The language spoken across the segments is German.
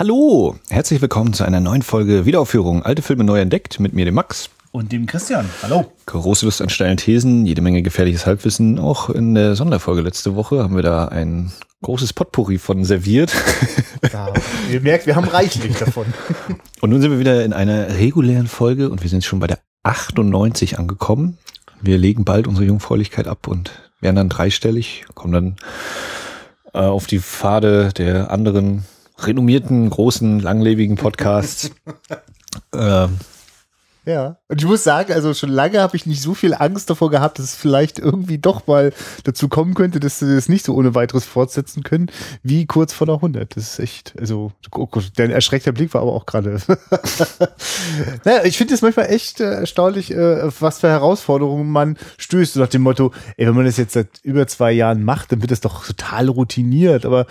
Hallo, herzlich willkommen zu einer neuen Folge Wiederaufführung Alte Filme neu entdeckt mit mir, dem Max. Und dem Christian. Hallo. Große Lust an steilen Thesen, jede Menge gefährliches Halbwissen. Auch in der Sonderfolge letzte Woche haben wir da ein großes Potpourri von serviert. Ja, ihr merkt, wir haben reichlich davon. Und nun sind wir wieder in einer regulären Folge und wir sind schon bei der 98 angekommen. Wir legen bald unsere Jungfräulichkeit ab und werden dann dreistellig, kommen dann äh, auf die Pfade der anderen renommierten, großen, langlebigen Podcasts. ähm, Ja. Und ich muss sagen, also schon lange habe ich nicht so viel Angst davor gehabt, dass es vielleicht irgendwie doch mal dazu kommen könnte, dass sie das nicht so ohne weiteres fortsetzen können, wie kurz vor der 100. Das ist echt, also, oh dein erschreckter Blick war aber auch gerade. naja, ich finde es manchmal echt äh, erstaunlich, äh, was für Herausforderungen man stößt. Nach dem Motto, ey, wenn man das jetzt seit über zwei Jahren macht, dann wird das doch total routiniert. Aber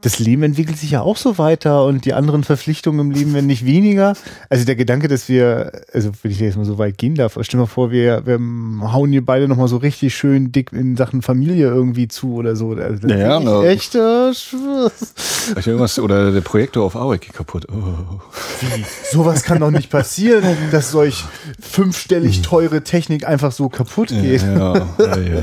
das Leben entwickelt sich ja auch so weiter und die anderen Verpflichtungen im Leben werden nicht weniger. Also der Gedanke, dass wir, also wenn ich jetzt mal so weit gehen darf, stell dir mal vor, wir, wir hauen hier beide nochmal so richtig schön dick in Sachen Familie irgendwie zu oder so. Also das Ja, ist no. echt äh, irgendwas, oder der Projektor auf Arbeit geht kaputt. Oh. wie, sowas kann doch nicht passieren, dass solch fünfstellig teure Technik einfach so kaputt geht. Ja, ja, ja,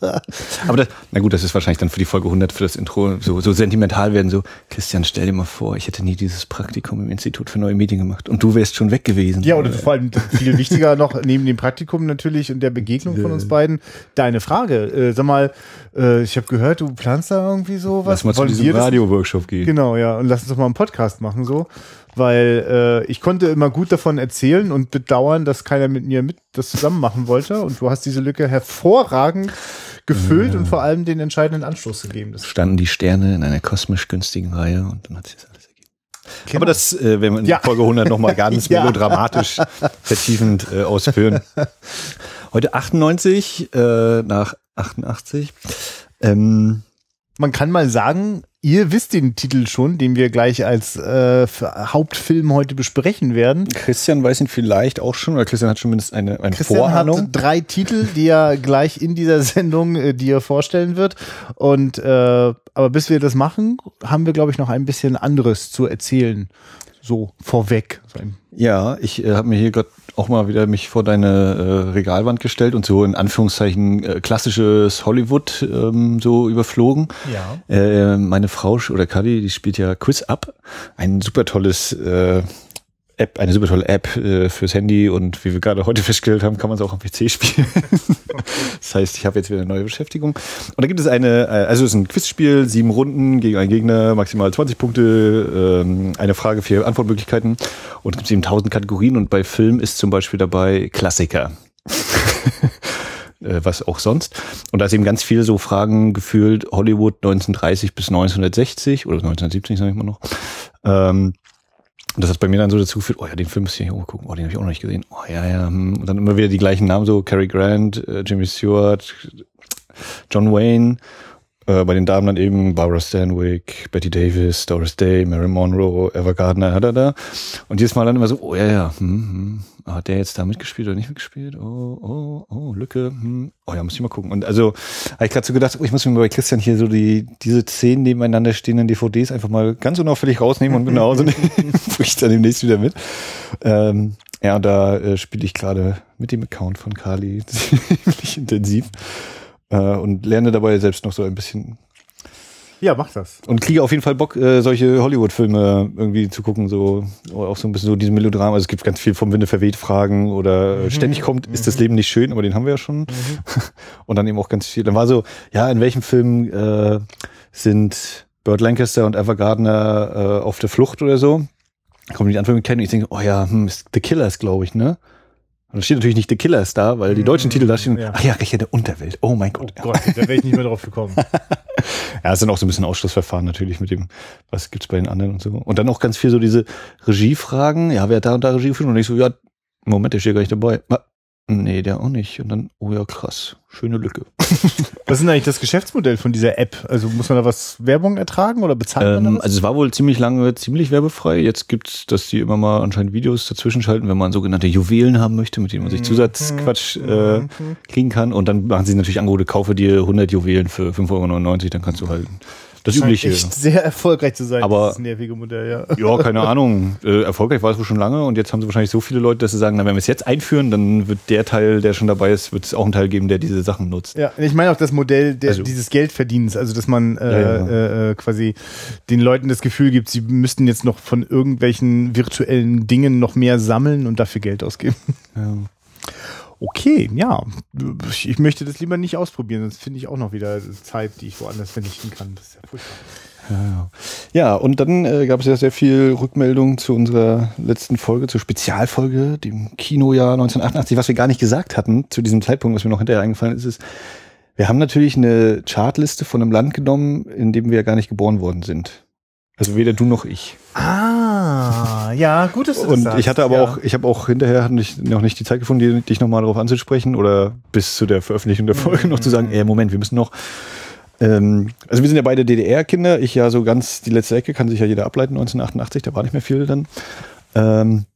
ja. Aber das, na gut, das ist wahrscheinlich dann für die Folge 100 für das Intro so, so sentimental werden. So, Christian, stell dir mal vor, ich hätte nie dieses Praktikum im Institut für neue Medien gemacht und du wärst schon weg gewesen. Ja, oder vor allem viel wichtiger noch neben dem Praktikum natürlich und der Begegnung von uns beiden, deine Frage. Äh, sag mal, äh, ich habe gehört, du planst da irgendwie so was. Lass mal zu diesem Radio-Workshop gehen. Genau, ja. Und lass uns doch mal einen Podcast machen so. Weil äh, ich konnte immer gut davon erzählen und bedauern, dass keiner mit mir mit das zusammen machen wollte. Und du hast diese Lücke hervorragend gefüllt und vor allem den entscheidenden Anstoß gegeben. Standen die Sterne in einer kosmisch günstigen Reihe und dann hat alles ergeben. Genau. Aber das äh, werden wir in Ja. Folge 100 nochmal ganz Ja. melodramatisch vertiefend äh, ausführen. Heute 98 äh, nach 88. Ähm, Man kann mal sagen, ihr wisst den Titel schon, den wir gleich als äh, Hauptfilm heute besprechen werden. Christian weiß ihn vielleicht auch schon, oder Christian hat schon mindestens eine, eine Christian Vorahnung. hat drei Titel, die er gleich in dieser Sendung, äh, die er vorstellen wird. Und äh, aber bis wir das machen, haben wir, glaube ich, noch ein bisschen anderes zu erzählen. So vorweg. So ein- Ja, ich äh, habe mir hier gerade auch mal wieder mich vor deine äh, Regalwand gestellt und so in Anführungszeichen äh, klassisches Hollywood ähm, so überflogen. Ja. Äh, meine Frau oder Kadi, die spielt ja Quiz Up, ein super tolles äh, App, eine super tolle App äh, fürs Handy und wie wir gerade heute festgestellt haben, kann man es auch am PC spielen. das heißt, ich habe jetzt wieder eine neue Beschäftigung. Und da gibt es eine, äh, also es ist ein Quizspiel, sieben Runden gegen einen Gegner, maximal 20 Punkte, ähm, eine Frage, vier Antwortmöglichkeiten und es gibt eben 1000 Kategorien und bei Film ist zum Beispiel dabei Klassiker. Äh, was auch sonst. Und da ist eben ganz viel so Fragen gefühlt, Hollywood 1930 bis 1960 oder 1970, sage ich mal noch. Ähm, das hat bei mir dann so dazu geführt, oh ja, den Film muss ich hier gucken, oh, den habe ich auch noch nicht gesehen. Oh ja, ja. hm. Und dann immer wieder die gleichen Namen, so Cary Grant, äh, Jimmy Stewart, John Wayne. Äh, bei den Damen dann eben Barbara Stanwyck, Betty Davis, Doris Day, Mary Monroe, Eva Gardner, er da. Und jedes Mal dann immer so, oh ja, ja, hm, hm. Hat der jetzt da mitgespielt oder nicht mitgespielt? Oh, oh, oh, Lücke, hm. Oh ja, muss ich mal gucken. Und also habe ich gerade so gedacht, oh, ich muss mir bei Christian hier so die diese zehn nebeneinander stehenden DVDs einfach mal ganz unauffällig rausnehmen und nehmen. Bring ich dann demnächst wieder mit. Ähm, ja, da äh, spiele ich gerade mit dem Account von Kali ziemlich intensiv äh, und lerne dabei selbst noch so ein bisschen Ja, mach das. und kriege auf jeden Fall Bock, äh, solche Hollywood-Filme irgendwie zu gucken, so oder auch so ein bisschen so diese Melodram. Also es gibt ganz viel vom Winde verweht Fragen oder äh, ständig kommt, ist das Leben nicht schön, aber den haben wir ja schon. und dann eben auch ganz viel. Dann war so, ja, in welchem Film äh, sind Burt Lancaster und Eva Gardner äh, auf der Flucht oder so? Kommen die Antwortmöglichkeiten und ich denke, oh ja, hm, ist The Killers, glaube ich, ne? Und da steht natürlich nicht The Killers da, weil die deutschen Titel da stehen. ja. Ach ja, Rächer der Unterwelt. Oh mein Oh Gott. Gott, da wäre ich nicht mehr drauf gekommen. Ja, es sind auch so ein bisschen Ausschlussverfahren natürlich mit dem, was gibt's bei den anderen und so. Und dann auch ganz viel so diese Regiefragen. Ja, wer hat da und da Regie geführt? Und ich so, ja, Moment, der steht gar nicht dabei. Nee, der auch nicht. Und dann, oh ja, krass, schöne Lücke. Was ist denn eigentlich das Geschäftsmodell von dieser App? Also muss man da was Werbung ertragen oder bezahlt man Ähm, also es war wohl ziemlich lange ziemlich werbefrei. Jetzt gibt's, dass die immer mal anscheinend Videos dazwischen schalten, wenn man sogenannte Juwelen haben möchte, mit denen man sich Zusatzquatsch äh, kriegen kann. Und dann machen sie natürlich Angebote, kaufe dir 100 Juwelen für 5,99 Euro, dann kannst du halt Das Scheint übliche. echt sehr erfolgreich zu sein, Aber- dieses nervige Modell, ja. Ja, keine Ahnung. Äh, erfolgreich war es wohl schon lange und jetzt haben sie wahrscheinlich so viele Leute, dass sie sagen, na, wenn wir es jetzt einführen, dann wird der Teil, der schon dabei ist, wird es auch einen Teil geben, der diese Sachen nutzt. Ja, ich meine auch das Modell der, Also- dieses Geldverdienens, also dass man äh, Ja, ja. Äh, äh, quasi den Leuten das Gefühl gibt, sie müssten jetzt noch von irgendwelchen virtuellen Dingen noch mehr sammeln und dafür Geld ausgeben. Ja. Okay, ja. Ich, möchte das lieber nicht ausprobieren, das finde ich auch noch wieder Zeit, die ich woanders vernichten kann. Das ist ja furchtbar. Ja, ja, und dann äh, gab es ja sehr viel Rückmeldung zu unserer letzten Folge, zur Spezialfolge, dem Kinojahr 1988. Was wir gar nicht gesagt hatten zu diesem Zeitpunkt, was mir noch hinterher eingefallen ist, ist, wir haben natürlich eine Chartliste von einem Land genommen, in dem wir ja gar nicht geboren worden sind. Also weder du noch ich. Ah, ja, gut, dass du das Und sagst, ich hatte aber ja. auch, ich habe auch hinterher noch nicht die Zeit gefunden, dich nochmal darauf anzusprechen oder bis zu der Veröffentlichung der Folge noch zu sagen, ey, Moment, wir müssen noch. Ähm, also wir sind ja beide DDR-Kinder, ich ja so ganz die letzte Ecke, kann sich ja jeder ableiten, 1988, da war nicht mehr viel dann. Ähm,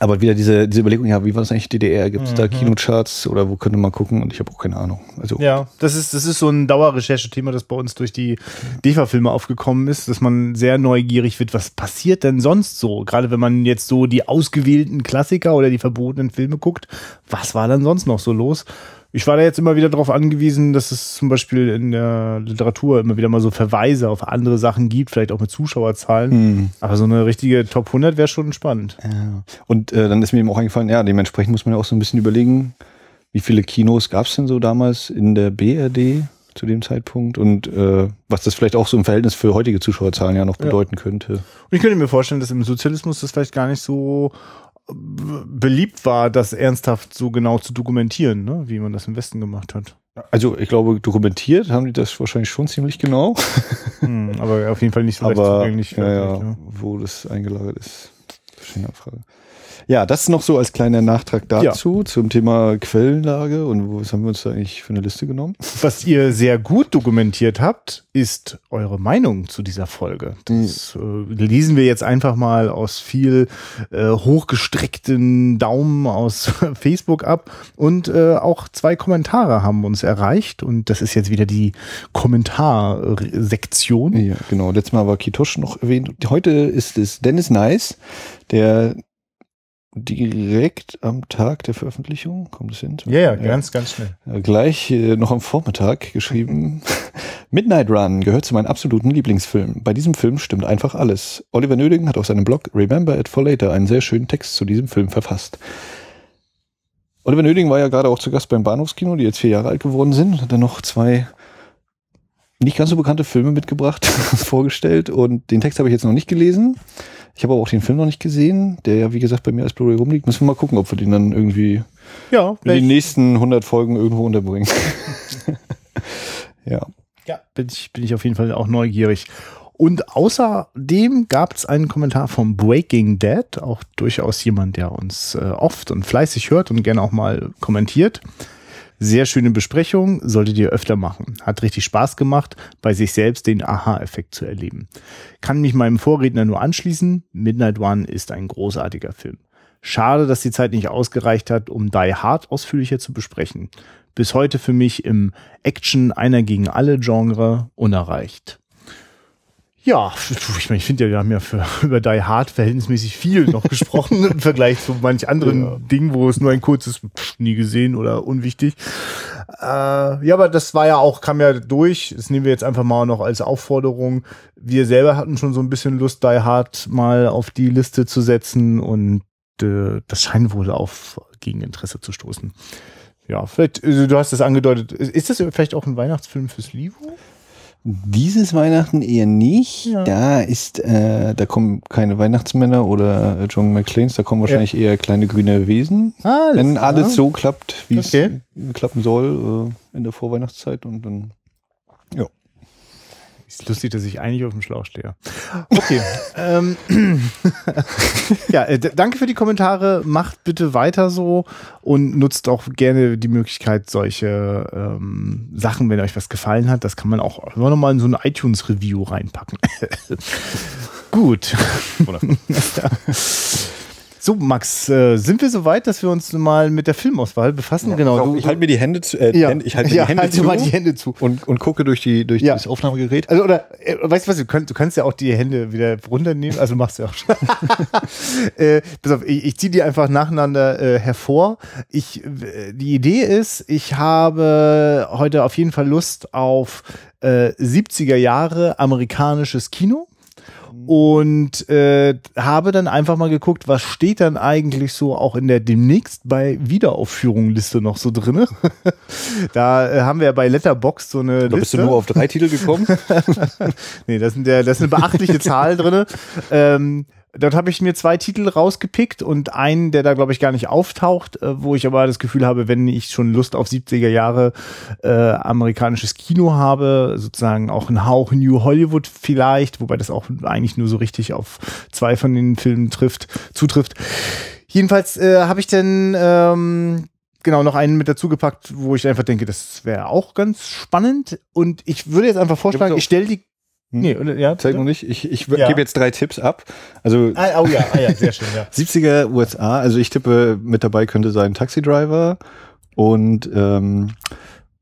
aber wieder diese, diese Überlegung, ja, wie war das eigentlich DDR? Gibt es da Kinocharts oder wo könnte man gucken? Und ich habe auch keine Ahnung. Also Ja, das ist, das ist so ein Dauerrecherchethema, das bei uns durch die DEFA-Filme aufgekommen ist, dass man sehr neugierig wird, was passiert denn sonst so? Gerade wenn man jetzt so die ausgewählten Klassiker oder die verbotenen Filme guckt, was war dann sonst noch so los? Ich war da jetzt immer wieder darauf angewiesen, dass es zum Beispiel in der Literatur immer wieder mal so Verweise auf andere Sachen gibt, vielleicht auch mit Zuschauerzahlen. Hm. Aber so eine richtige Top 100 wäre schon spannend. Ja. Und äh, dann ist mir eben auch eingefallen, ja, dementsprechend muss man ja auch so ein bisschen überlegen, wie viele Kinos gab es denn so damals in der BRD zu dem Zeitpunkt und äh, was das vielleicht auch so im Verhältnis für heutige Zuschauerzahlen ja noch Ja. bedeuten könnte. Und ich könnte mir vorstellen, dass im Sozialismus das vielleicht gar nicht so beliebt war, das ernsthaft so genau zu dokumentieren, ne? wie man das im Westen gemacht hat. Also ich glaube, dokumentiert haben die das wahrscheinlich schon ziemlich genau, Hm, aber auf jeden Fall nicht so leicht aber zugänglich. ja, ja, ne? wo das eingelagert ist, verschiedene Frage. Ja, das noch so als kleiner Nachtrag dazu, zum Thema Quellenlage und was haben wir uns da eigentlich für eine Liste genommen? Was ihr sehr gut dokumentiert habt, ist eure Meinung zu dieser Folge. Das äh, lesen wir jetzt einfach mal aus viel äh, hochgestreckten Daumen aus Facebook ab. Und äh, auch zwei Kommentare haben uns erreicht. Und das ist jetzt wieder die Kommentarsektion. Ja, genau. Letztes Mal war Kitosch noch erwähnt. Heute ist es Dennis Nice, der direkt am Tag der Veröffentlichung, kommt es hin? ganz schnell. Ja, gleich äh, noch am Vormittag geschrieben. Midnight Run gehört zu meinen absoluten Lieblingsfilmen. Bei diesem Film stimmt einfach alles. Oliver Nöding hat auf seinem Blog Remember It for Later einen sehr schönen Text zu diesem Film verfasst. Oliver Nöding war ja gerade auch zu Gast beim Bahnhofskino, die jetzt vier Jahre alt geworden sind. Hat dann noch zwei nicht ganz so bekannte Filme mitgebracht, vorgestellt und den Text habe ich jetzt noch nicht gelesen. Ich habe aber auch den Film noch nicht gesehen, der ja, wie gesagt, bei mir als Blu-ray rumliegt. Müssen wir mal gucken, ob wir den dann irgendwie Ja, in den nächsten 100 Folgen irgendwo unterbringen. ja. ja bin, ich, bin ich auf jeden Fall auch neugierig. Und außerdem gab es einen Kommentar vom Breaking Dead, auch durchaus jemand, der uns äh, oft und fleißig hört und gerne auch mal kommentiert. Sehr schöne Besprechung, solltet ihr öfter machen. Hat richtig Spaß gemacht, bei sich selbst den Aha-Effekt zu erleben. Kann mich meinem Vorredner nur anschließen. Midnight One ist ein großartiger Film. Schade, dass die Zeit nicht ausgereicht hat, um Die Hard ausführlicher zu besprechen. Bis heute für mich im Action einer gegen alle Genre unerreicht. Ja, ich meine, ich finde ja, wir haben ja für, über Die Hard verhältnismäßig viel noch gesprochen im Vergleich zu manch anderen Ja. Dingen, wo es nur ein kurzes pff, nie gesehen oder unwichtig. Äh, ja, aber das war ja auch, kam ja durch. Das nehmen wir jetzt einfach mal noch als Aufforderung. Wir selber hatten schon so ein bisschen Lust, Die Hard mal auf die Liste zu setzen und äh, das scheint wohl auf Gegeninteresse zu stoßen. Ja, vielleicht, also du hast das angedeutet. Ist ist das vielleicht auch ein Weihnachtsfilm fürs Livo? Dieses Weihnachten eher nicht. Ja. Da ist, äh, da kommen keine Weihnachtsmänner oder John McClanes, da kommen wahrscheinlich eher kleine grüne Wesen. Ah, Wenn alles so klappt, wie Okay. es klappen soll äh, in der Vorweihnachtszeit und dann. Ist lustig, dass ich eigentlich auf dem Schlauch stehe. Okay. ähm, ja, äh, danke für die Kommentare. Macht bitte weiter so und nutzt auch gerne die Möglichkeit, solche ähm, Sachen, wenn euch was gefallen hat, das kann man auch immer noch mal in so ein iTunes-Review reinpacken. Gut. So, Max, äh, sind wir so weit, dass wir uns mal mit der Filmauswahl befassen? genau. Pass auf, du- ich halte mir die Hände zu, äh, Ja. Ich halte mir Ja, die Hände halt zu mal die Hände zu. und, und gucke durch die durch Ja. das Aufnahmegerät. Also, oder, äh, weißt du was, du, könnt, du kannst ja auch die Hände wieder runternehmen, also machst du ja auch schon. äh, pass auf, ich, ich ziehe die einfach nacheinander äh, hervor. Ich, äh, die Idee ist, ich habe heute auf jeden Fall Lust auf äh, 70er Jahre amerikanisches Kino und äh, habe dann einfach mal geguckt, was steht dann eigentlich so auch in der demnächst bei Wiederaufführung Liste noch so drinne. da äh, haben wir ja bei Letterboxd so eine Da bist du nur auf drei Titel gekommen. Nee, das, sind der, das ist eine beachtliche Zahl drin. Ähm, dort habe ich mir zwei Titel rausgepickt und einen, der da, glaube ich, gar nicht auftaucht, äh, wo ich aber das Gefühl habe, wenn ich schon Lust auf 70er Jahre äh, amerikanisches Kino habe, sozusagen auch ein Hauch New Hollywood vielleicht, wobei das auch eigentlich nur so richtig auf zwei von den Filmen trifft, zutrifft. Jedenfalls äh, habe ich dann ähm, genau noch einen mit dazu gepackt, wo ich einfach denke, das wäre auch ganz spannend. Und ich würde jetzt einfach vorschlagen, ich stelle die. Hm. Nee, oder, ja. Zeig noch nicht. Ich, ich Ja. gebe jetzt drei Tipps ab. Also Ah, oh ja, ah, ja, sehr schön, ja. 70er USA, also ich tippe, mit dabei könnte sein Taxi Driver und ähm,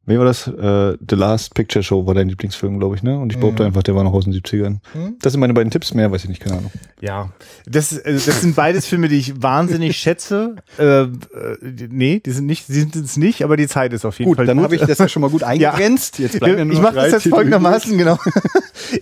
wie war das? Äh, The Last Picture Show war dein Lieblingsfilm, glaube ich, ne? Und ich behaupte Mhm. einfach, der war noch aus den 70ern. Hm? Das sind meine beiden Tipps, mehr weiß ich nicht, keine Ahnung. Ja, das, äh, das sind beides Filme, die ich wahnsinnig schätze. Äh, äh, nee, die sind nicht, die sind es nicht, aber die Zeit ist auf jeden Gut, Fall dann gut. habe ich das ja schon mal gut eingegrenzt. Jetzt bleiben mir nur ich noch mache das jetzt folgendermaßen, genau.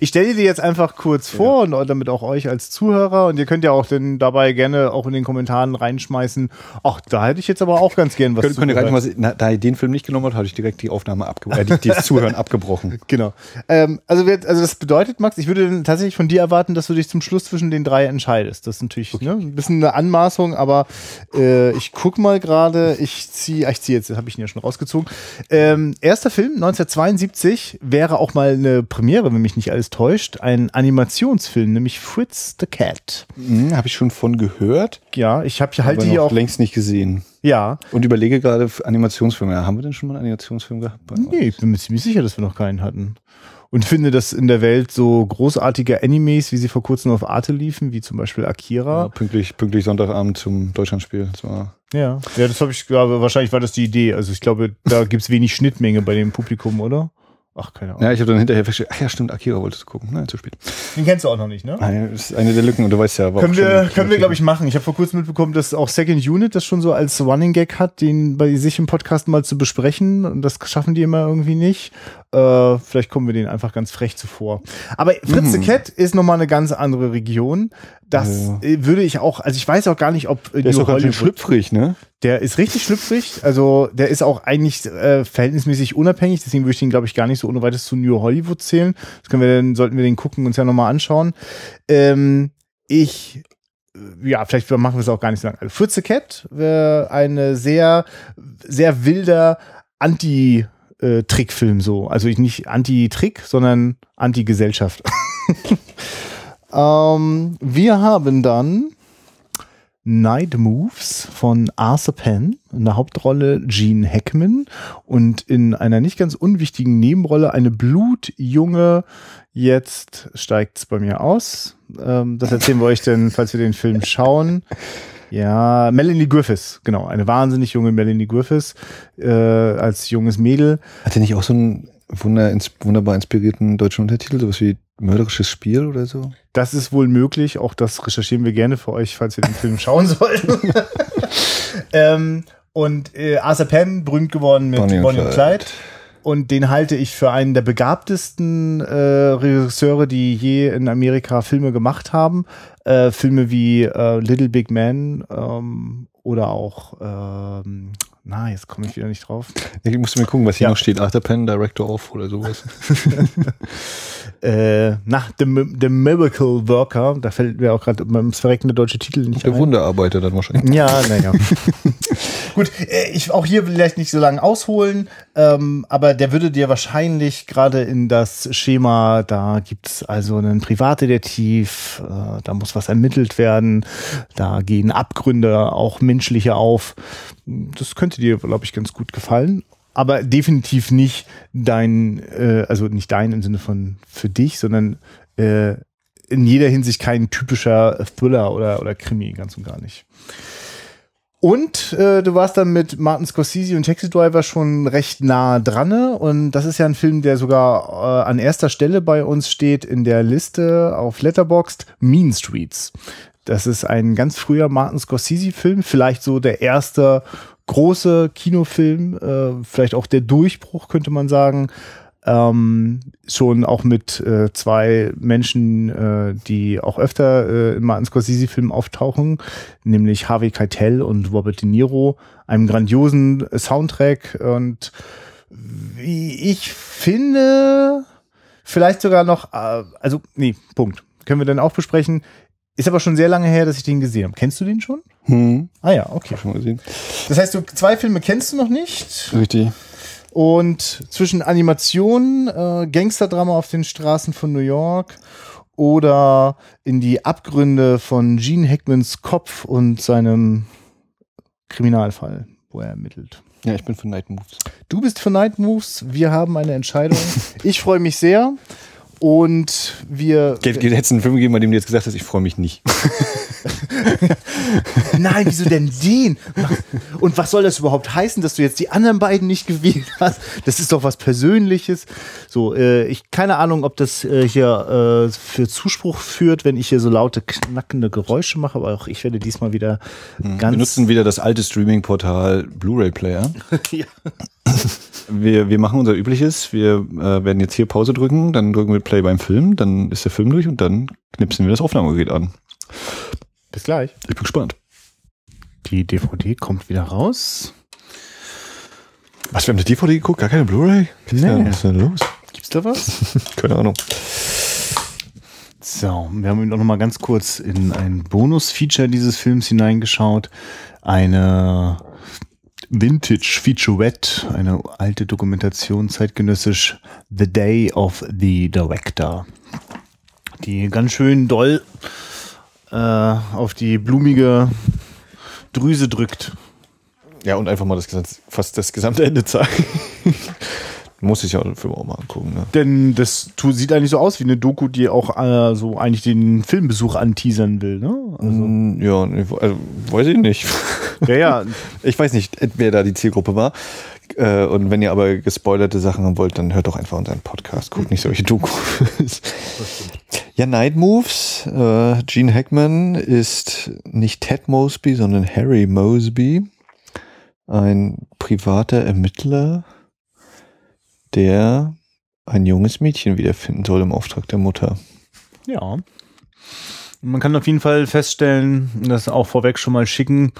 Ich stelle dir jetzt einfach kurz vor und damit auch euch als Zuhörer und ihr könnt ja auch dann dabei gerne auch in den Kommentaren reinschmeißen. Ach, da hätte ich jetzt aber auch ganz gern was Könnt, könnt ihr rein, was, na, da ihr den Film nicht genommen habt, habe ich direkt die Aufnahme abgebrochen, äh, die, das Zuhören abgebrochen. Genau. Ähm, also, wir, also das bedeutet, Max, ich würde tatsächlich von dir erwarten, dass du dich zum Schluss zwischen den drei entscheidest. Das ist natürlich ne, ein bisschen eine Anmaßung, aber äh, ich guck mal gerade. Ich ziehe, ich ziehe jetzt, habe ich ihn ja schon rausgezogen. Ähm, erster Film 1972 wäre auch mal eine Premiere, wenn mich nicht alles täuscht, ein Animationsfilm, nämlich Fritz the Cat. Hm, habe ich schon von gehört, Ja, ich habe halt hier noch auch. längst nicht gesehen. Ja, Und überlege gerade für Animationsfilme. Ja, haben wir denn schon mal einen Animationsfilm gehabt? Nee, ich bin mir ziemlich sicher, dass wir noch keinen hatten. Und finde, dass in der Welt so großartige Animes, wie sie vor kurzem auf Arte liefen, wie zum Beispiel Ja, Akira. pünktlich, pünktlich Sonntagabend zum Deutschlandspiel. Das war Ja, ja, das habe ich, glaube, wahrscheinlich war das die Idee. Also ich glaube, da gibt's wenig Schnittmenge bei dem Publikum, oder? Ach, keine Ahnung. Ja, ich habe dann hinterher festgestellt, ach ja, stimmt, Akira wolltest du gucken. Nein, zu spät. Den kennst du auch noch nicht, ne? Nein, das ist eine der Lücken und du weißt ja, war Können wir, können wir, glaube ich, machen. Ich habe vor kurzem mitbekommen, dass auch Second Unit das schon so als Running Gag hat, den bei sich im Podcast mal zu besprechen. Und das schaffen die immer irgendwie nicht. Äh, vielleicht kommen wir denen einfach ganz frech zuvor. Aber Fritz the Mhm. Cat ist nochmal eine ganz andere Region. Das Ja. äh, würde ich auch, also ich weiß auch gar nicht, ob äh, Der ist New doch ganz schön schlüpfrig, ne? der ist richtig schlüpfrig. Also der ist auch eigentlich äh, verhältnismäßig unabhängig. Deswegen würde ich den, glaube ich, gar nicht so ohne weiteres zu New Hollywood zählen. Das können wir dann, sollten wir den gucken und uns ja nochmal anschauen. Ähm, ich, äh, ja, vielleicht machen wir es auch gar nicht so lange. Also the Cat wäre eine sehr, sehr wilder Anti- äh, Trickfilm so. Also ich nicht Anti-Trick, sondern Anti-Gesellschaft. ähm, wir haben dann Night Moves von Arthur Penn, in der Hauptrolle Gene Hackman und in einer nicht ganz unwichtigen Nebenrolle eine blutjunge, jetzt steigt's bei mir aus. Ähm, das erzählen wir euch denn, falls wir den Film schauen. Ja, Melanie Griffiths, genau, eine wahnsinnig junge Melanie Griffiths äh, als junges Mädel. Hat der nicht auch so einen wunder, ins, wunderbar inspirierten deutschen Untertitel, sowas wie Mörderisches Spiel oder so? Das ist wohl möglich. Auch das recherchieren wir gerne für euch, falls wir den Film schauen sollten. ähm, und äh, Arthur Penn, berühmt geworden mit Bonnie und, Clyde. Und den halte ich für einen der begabtesten äh, Regisseure, die je in Amerika Filme gemacht haben. Äh, Filme wie äh, Little Big Man ähm, oder auch, ähm, na, jetzt komme ich wieder nicht drauf. Ich musste mir gucken, was hier Ja. noch steht. Arthur Penn, Director of oder sowas. Äh, nach The, The Miracle Worker, da fällt mir auch gerade beim verreckende deutsche Titel nicht Der ein. Wunderarbeiter dann wahrscheinlich. Ja, naja. Gut, äh, ich auch hier vielleicht nicht so lange ausholen, ähm, aber der würde dir wahrscheinlich gerade in das Schema, da gibt's also einen Privatdetektiv, äh, da muss was ermittelt werden, da gehen Abgründe auch menschliche auf. Das könnte dir, glaube ich, ganz gut gefallen. Aber definitiv nicht dein, äh, also nicht dein im Sinne von für dich, sondern äh, in jeder Hinsicht kein typischer Thriller oder, oder Krimi, ganz und gar nicht. Und äh, du warst dann mit Martin Scorsese und Taxi Driver schon recht nah dran. Und das ist ja ein Film, der sogar äh, an erster Stelle bei uns steht in der Liste auf Letterboxd, Mean Streets. Das ist ein ganz früher Martin Scorsese-Film, vielleicht so der erste große Kinofilm, äh, vielleicht auch der Durchbruch, könnte man sagen. Ähm, schon auch mit äh, zwei Menschen, äh, die auch öfter äh, in Martin Scorsese-Filmen auftauchen, nämlich Harvey Keitel und Robert De Niro, einem grandiosen Soundtrack und wie ich finde, vielleicht sogar noch, äh, also nee, Punkt. Können wir dann auch besprechen. Ist aber schon sehr lange her, dass ich den gesehen habe. Kennst du den schon? Hm. Ah ja, okay. Schon gesehen. Das heißt, du zwei Filme kennst du noch nicht. Richtig. Und zwischen Animation, äh, Gangsterdrama auf den Straßen von New York oder in die Abgründe von Gene Hackmans Kopf und seinem Kriminalfall, wo er ermittelt. Ja, ich bin für Night Moves. Du bist für Night Moves. Wir haben eine Entscheidung. ich freue mich sehr. Und wir. Hätte es einen Film gegeben, bei dem du jetzt gesagt hast, ich freue mich nicht. Nein, wieso denn den? Und was soll das überhaupt heißen, dass du jetzt die anderen beiden nicht gewählt hast? Das ist doch was Persönliches. So, äh, ich keine Ahnung, ob das äh, hier äh, für Zuspruch führt, wenn ich hier so laute knackende Geräusche mache, aber auch ich werde diesmal wieder Wir ganz. nutzen wieder das alte Streaming-Portal Blu-ray Player. ja. Wir, wir machen unser Übliches. Wir äh, werden jetzt hier Pause drücken, dann drücken wir Play beim Film, dann ist der Film durch und dann knipsen wir das Aufnahmegerät an. Bis gleich. Ich bin gespannt. Die DVD kommt wieder raus. Was, wir haben eine DVD geguckt? Gar keine Blu-ray? Nee. Was ist denn los? Gibt's da was? Keine Ahnung. So, wir haben noch mal ganz kurz in ein Bonus-Feature dieses Films hineingeschaut. Eine Vintage-Featurette, eine alte Dokumentation, zeitgenössisch The Day of the Director. Die ganz schön doll äh, auf die blumige Drüse drückt. Ja, und einfach mal das, fast das gesamte Ende zeigen. Muss ich ja den Film auch mal angucken. Ne? Denn das sieht eigentlich so aus wie eine Doku, die auch äh, so eigentlich den Filmbesuch anteasern will. Ne? Also, Mm, Ja, nee, also, weiß ich nicht. ja, ja, Ich weiß nicht, wer da die Zielgruppe war. Äh, Und wenn ihr aber gespoilerte Sachen haben wollt, dann hört doch einfach unseren Podcast. Guckt nicht solche Dokus. Ja, Night Moves. Äh, Gene Hackman ist nicht Ted Mosby, sondern Harry Mosby. Ein privater Ermittler, der ein junges Mädchen wiederfinden soll im Auftrag der Mutter. Ja. Man kann auf jeden Fall feststellen, das auch vorweg schon mal schicken,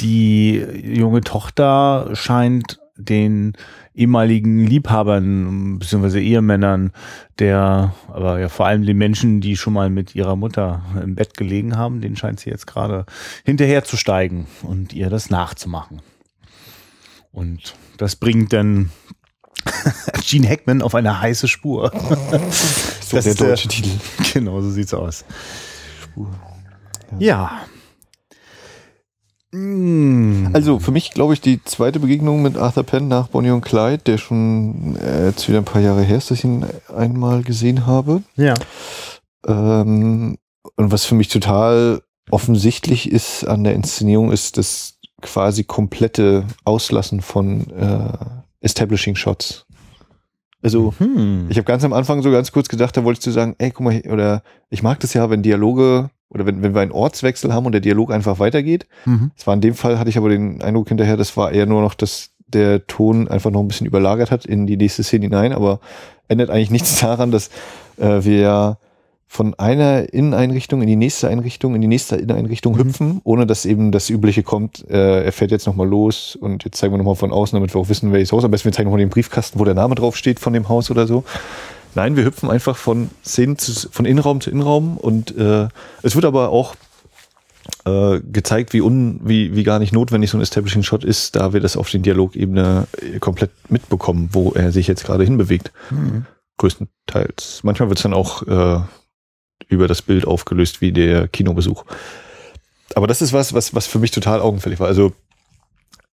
die junge Tochter scheint den ehemaligen Liebhabern bzw. Ehemännern der, aber ja vor allem den Menschen, die schon mal mit ihrer Mutter im Bett gelegen haben, den scheint sie jetzt gerade hinterher zu steigen und ihr das nachzumachen. Und das bringt dann Gene Hackman auf eine heiße Spur. So Das der ist der- deutsche Titel. Genau, so sieht's aus. Ja. Mm. Also für mich, glaube ich, die zweite Begegnung mit Arthur Penn nach Bonnie und Clyde, der schon äh, jetzt wieder ein paar Jahre her ist, dass ich ihn einmal gesehen habe. Ja. Ähm, und was für mich total offensichtlich ist an der Inszenierung, ist das quasi komplette Auslassen von äh, Establishing Shots. Also Hm. ich habe ganz am Anfang so ganz kurz gedacht, da wolltest du sagen, ey, guck mal, oder ich mag das ja, wenn Dialoge oder wenn, wenn wir einen Ortswechsel haben und der Dialog einfach weitergeht. Mhm. Das war in dem Fall, hatte ich aber den Eindruck hinterher, das war eher nur noch, dass der Ton einfach noch ein bisschen überlagert hat in die nächste Szene hinein, aber ändert eigentlich nichts daran, dass äh, wir ja von einer Inneneinrichtung in die nächste Einrichtung, in die nächste Inneneinrichtung hüpfen, ohne dass eben das Übliche kommt, äh, er fährt jetzt nochmal los und jetzt zeigen wir nochmal von außen, damit wir auch wissen, welches Haus. Am besten wir zeigen nochmal den Briefkasten, wo der Name drauf steht von dem Haus oder so. Nein, wir hüpfen einfach von Szenen zu, von Innenraum zu Innenraum und äh, es wird aber auch äh, gezeigt, wie, un, wie, wie gar nicht notwendig so ein Establishing Shot ist, da wir das auf den Dialogebene äh, komplett mitbekommen, wo er sich jetzt gerade hinbewegt. Größtenteils. Manchmal wird es dann auch äh, über das Bild aufgelöst, wie der Kinobesuch. Aber das ist was, was, was für mich total augenfällig war. Also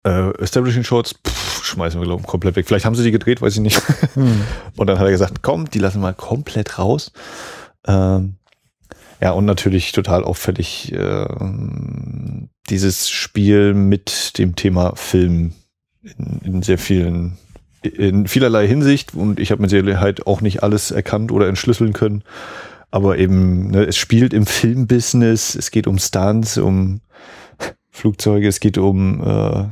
äh, Establishing Shots, pff, schmeißen wir, glaube ich, komplett weg. Vielleicht haben sie die gedreht, weiß ich nicht. Und dann hat er gesagt, komm, die lassen wir komplett raus. Ähm, Ja, und natürlich total auffällig äh, dieses Spiel mit dem Thema Film in, in sehr vielen, in vielerlei Hinsicht. Und ich habe mit Sicherheit auch nicht alles erkannt oder entschlüsseln können. Aber eben, ne, es spielt im Filmbusiness, es geht um Stunts, um Flugzeuge, es geht um äh,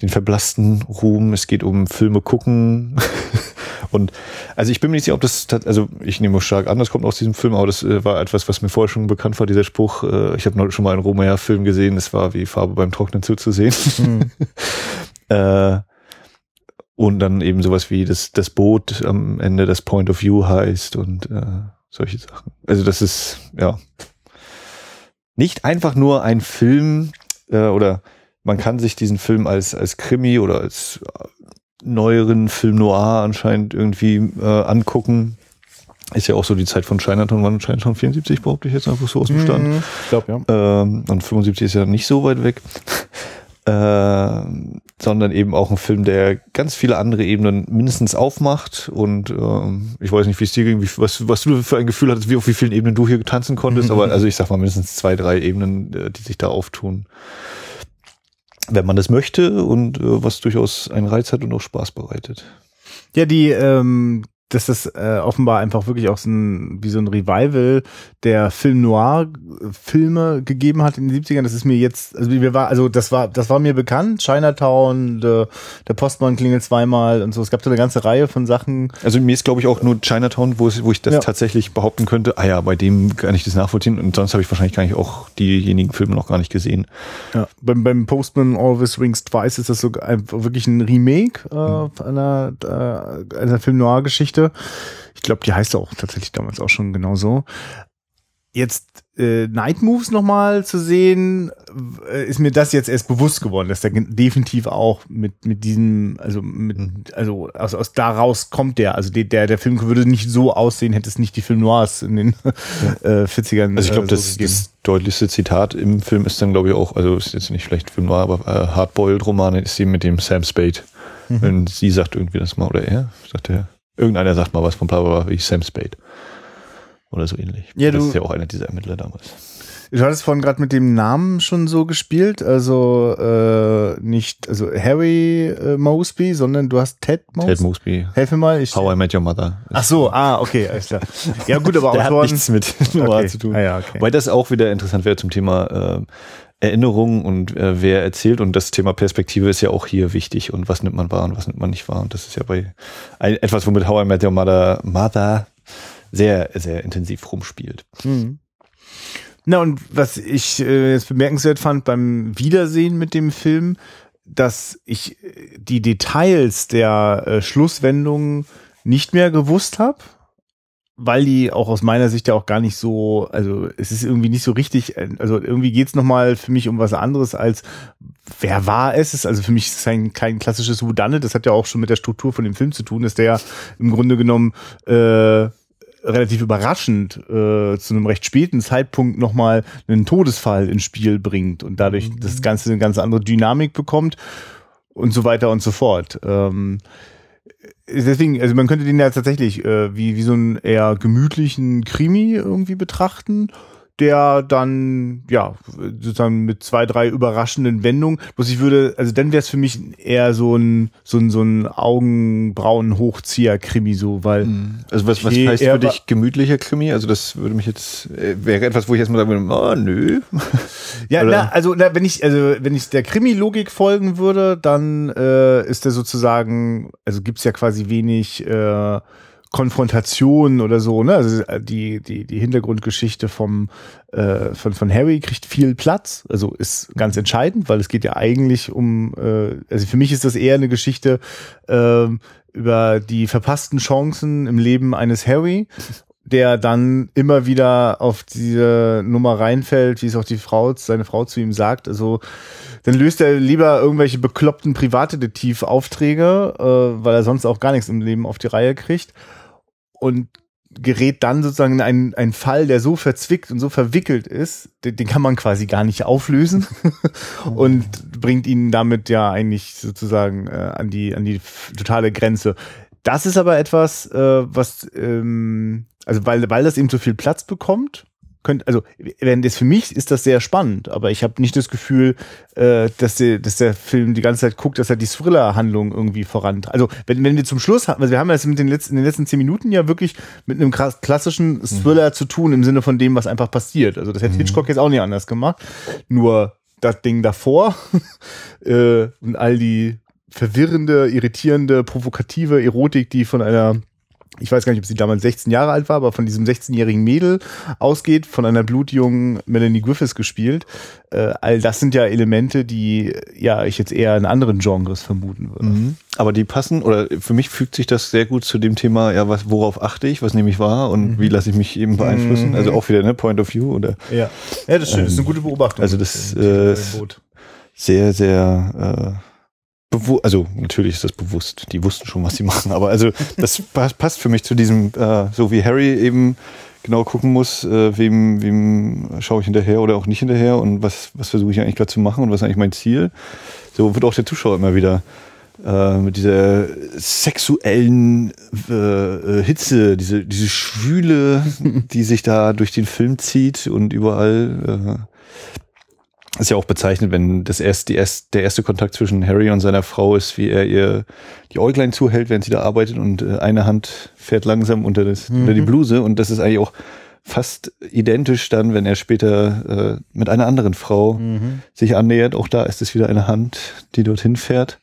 den verblassten Ruhm, es geht um Filme gucken. Und also ich bin mir nicht sicher, ob das, also ich nehme stark an, das kommt aus diesem Film, aber das äh, war etwas, was mir vorher schon bekannt war, dieser Spruch. Äh, ich habe schon mal einen Romer-Film gesehen, es war wie Farbe beim Trocknen zuzusehen. Mhm. äh, und dann eben sowas wie das, das Boot am Ende, das Point of View heißt und äh, solche Sachen. Also das ist, ja, nicht einfach nur ein Film äh, oder man kann sich diesen Film als, als Krimi oder als neueren Film Noir anscheinend irgendwie äh, angucken. Ist ja auch so die Zeit von Chinatown, war Chinatown 74, behaupte ich jetzt einfach so aus dem Stand. Mhm, ich glaube, ja. Ähm, und 75 ist ja nicht so weit weg. Äh, sondern eben auch ein Film, der ganz viele andere Ebenen mindestens aufmacht. Und ähm, ich weiß nicht, wie es dir ging, wie, was, was du für ein Gefühl hattest, wie auf wie vielen Ebenen du hier tanzen konntest, aber also ich sag mal mindestens zwei, drei Ebenen, äh, die sich da auftun wenn man das möchte und äh, was durchaus einen Reiz hat und auch Spaß bereitet. Ja, die, ähm, dass das äh, offenbar einfach wirklich auch so ein, wie so ein Revival der Film Noir Filme gegeben hat in den 70ern. Das ist mir jetzt, also wir war, also das war, das war mir bekannt. Chinatown, der, der Postmann klingelt zweimal und so. Es gab so eine ganze Reihe von Sachen. Also mir ist, glaube ich, auch nur Chinatown, wo, wo ich das ja. tatsächlich behaupten könnte, ah ja, bei dem kann ich das nachvollziehen und sonst habe ich wahrscheinlich gar nicht auch diejenigen Filme noch gar nicht gesehen. Ja, beim, beim Postman Always Rings Twice ist das so ein, wirklich ein Remake äh, mhm. einer, äh, einer Film Noir Geschichte Geschichte. Ich glaube, die heißt auch tatsächlich damals auch schon genauso. Jetzt äh, Night Moves nochmal zu sehen, äh, ist mir das jetzt erst bewusst geworden, dass der definitiv auch mit mit diesem, also mit, mhm. also aus, aus daraus kommt der. Also der der Film würde nicht so aussehen, hätte es nicht die Film Noirs in den äh, 40ern. Also ich glaube, äh, so das, das deutlichste Zitat im Film ist dann, glaube ich, auch, also ist jetzt nicht vielleicht Film Noir, aber äh, Hardboiled Romane ist sie mit dem Sam Spade. Mhm. Wenn sie sagt irgendwie das mal, oder er, sagt er, Irgendeiner sagt mal was von bla bla bla, wie Sam Spade. Oder so ähnlich. Ja, das du, ist ja auch einer dieser Ermittler damals. Du hattest vorhin gerade mit dem Namen schon so gespielt, also äh, nicht, also Harry äh, Mosby, sondern du hast Ted Mosby. Ted Mosby. Helfe mal. Ich, How I Met Your Mother. Ach so, ah, okay, alles klar. Ja gut, aber auch hat nichts mit Noir okay. zu tun. Ah, ja, okay. Weil das auch wieder interessant wäre zum Thema äh, Erinnerung und äh, wer erzählt und das Thema Perspektive ist ja auch hier wichtig und was nimmt man wahr und was nimmt man nicht wahr und das ist ja bei ein, etwas, womit How I Met Your Mother, Mother sehr, sehr intensiv rumspielt. Mhm. Na und was ich äh, jetzt bemerkenswert fand beim Wiedersehen mit dem Film, dass ich äh, die Details der äh, Schlusswendung nicht mehr gewusst habe weil die auch aus meiner Sicht ja auch gar nicht so, also es ist irgendwie nicht so richtig, also irgendwie geht's nochmal für mich um was anderes als wer war es? Also für mich ist es ein, kein klassisches Whodunit, das hat ja auch schon mit der Struktur von dem Film zu tun, dass der ja im Grunde genommen äh, relativ überraschend äh, zu einem recht späten Zeitpunkt nochmal einen Todesfall ins Spiel bringt und dadurch mhm. das Ganze eine ganz andere Dynamik bekommt und so weiter und so fort. Ähm, deswegen, also man könnte den ja tatsächlich äh, wie, wie so einen eher gemütlichen Krimi irgendwie betrachten der dann, ja, sozusagen mit zwei, drei überraschenden Wendungen, bloß ich würde, also dann wäre es für mich eher so ein, so ein, so ein Augenbrauen-Hochzieher-Krimi, so, weil. Mhm. Also was, was heißt für dich gemütlicher Krimi? Also das würde mich jetzt, äh, wäre etwas, wo ich erstmal sagen würde, oh, nö. Ja, na, also na, wenn ich, also wenn ich der Krimi-Logik folgen würde, dann äh, ist der sozusagen, also gibt's ja quasi wenig äh, Konfrontation oder so, ne? Also die, die, die Hintergrundgeschichte vom, äh, von, von Harry kriegt viel Platz, also ist ganz entscheidend, weil es geht ja eigentlich um, äh, also für mich ist das eher eine Geschichte äh, über die verpassten Chancen im Leben eines Harry der dann immer wieder auf diese Nummer reinfällt, wie es auch die Frau, seine Frau zu ihm sagt. Also dann löst er lieber irgendwelche bekloppten Privatdetektivaufträge, äh, weil er sonst auch gar nichts im Leben auf die Reihe kriegt und gerät dann sozusagen in einen, einen Fall, der so verzwickt und so verwickelt ist, den, den kann man quasi gar nicht auflösen und bringt ihn damit ja eigentlich sozusagen äh, an die an die totale Grenze. Das ist aber etwas, äh, was ähm, also weil weil das eben so viel Platz bekommt, könnte, also wenn das für mich ist das sehr spannend, aber ich habe nicht das Gefühl, äh, dass, der, dass der Film die ganze Zeit guckt, dass er die Thriller-Handlung irgendwie voran. Also wenn, wenn wir zum Schluss haben, also wir haben jetzt mit den letzten, in den letzten zehn Minuten ja wirklich mit einem klassischen Thriller mhm. zu tun im Sinne von dem, was einfach passiert. Also das hätte mhm. Hitchcock jetzt auch nicht anders gemacht. Nur das Ding davor äh, und all die verwirrende, irritierende, provokative Erotik, die von einer ich weiß gar nicht, ob sie damals 16 Jahre alt war, aber von diesem 16-jährigen Mädel ausgeht, von einer blutjungen Melanie Griffiths gespielt. Äh, all das sind ja Elemente, die ja ich jetzt eher in anderen Genres vermuten würde. Mhm. Aber die passen, oder für mich fügt sich das sehr gut zu dem Thema, ja, was, worauf achte ich, was nehme ich wahr und mhm. wie lasse ich mich eben beeinflussen? Mhm. Also auch wieder, ne, Point of View oder. Ja, ja das stimmt, ähm, das ist eine gute Beobachtung. Also das äh, sehr, sehr äh, also natürlich ist das bewusst, die wussten schon, was sie machen, aber also das passt für mich zu diesem, äh, so wie Harry eben genau gucken muss, äh, wem, wem schaue ich hinterher oder auch nicht hinterher und was, was versuche ich eigentlich gerade zu machen und was ist eigentlich mein Ziel. So wird auch der Zuschauer immer wieder äh, mit dieser sexuellen äh, äh Hitze, diese, diese Schwüle, die sich da durch den Film zieht und überall äh, ist ja auch bezeichnet, wenn das erst, die erst, der erste Kontakt zwischen Harry und seiner Frau ist, wie er ihr die Äuglein zuhält, während sie da arbeitet und äh, eine Hand fährt langsam unter, das, mhm. unter die Bluse und das ist eigentlich auch fast identisch dann, wenn er später äh, mit einer anderen Frau mhm. sich annähert. Auch da ist es wieder eine Hand, die dorthin fährt.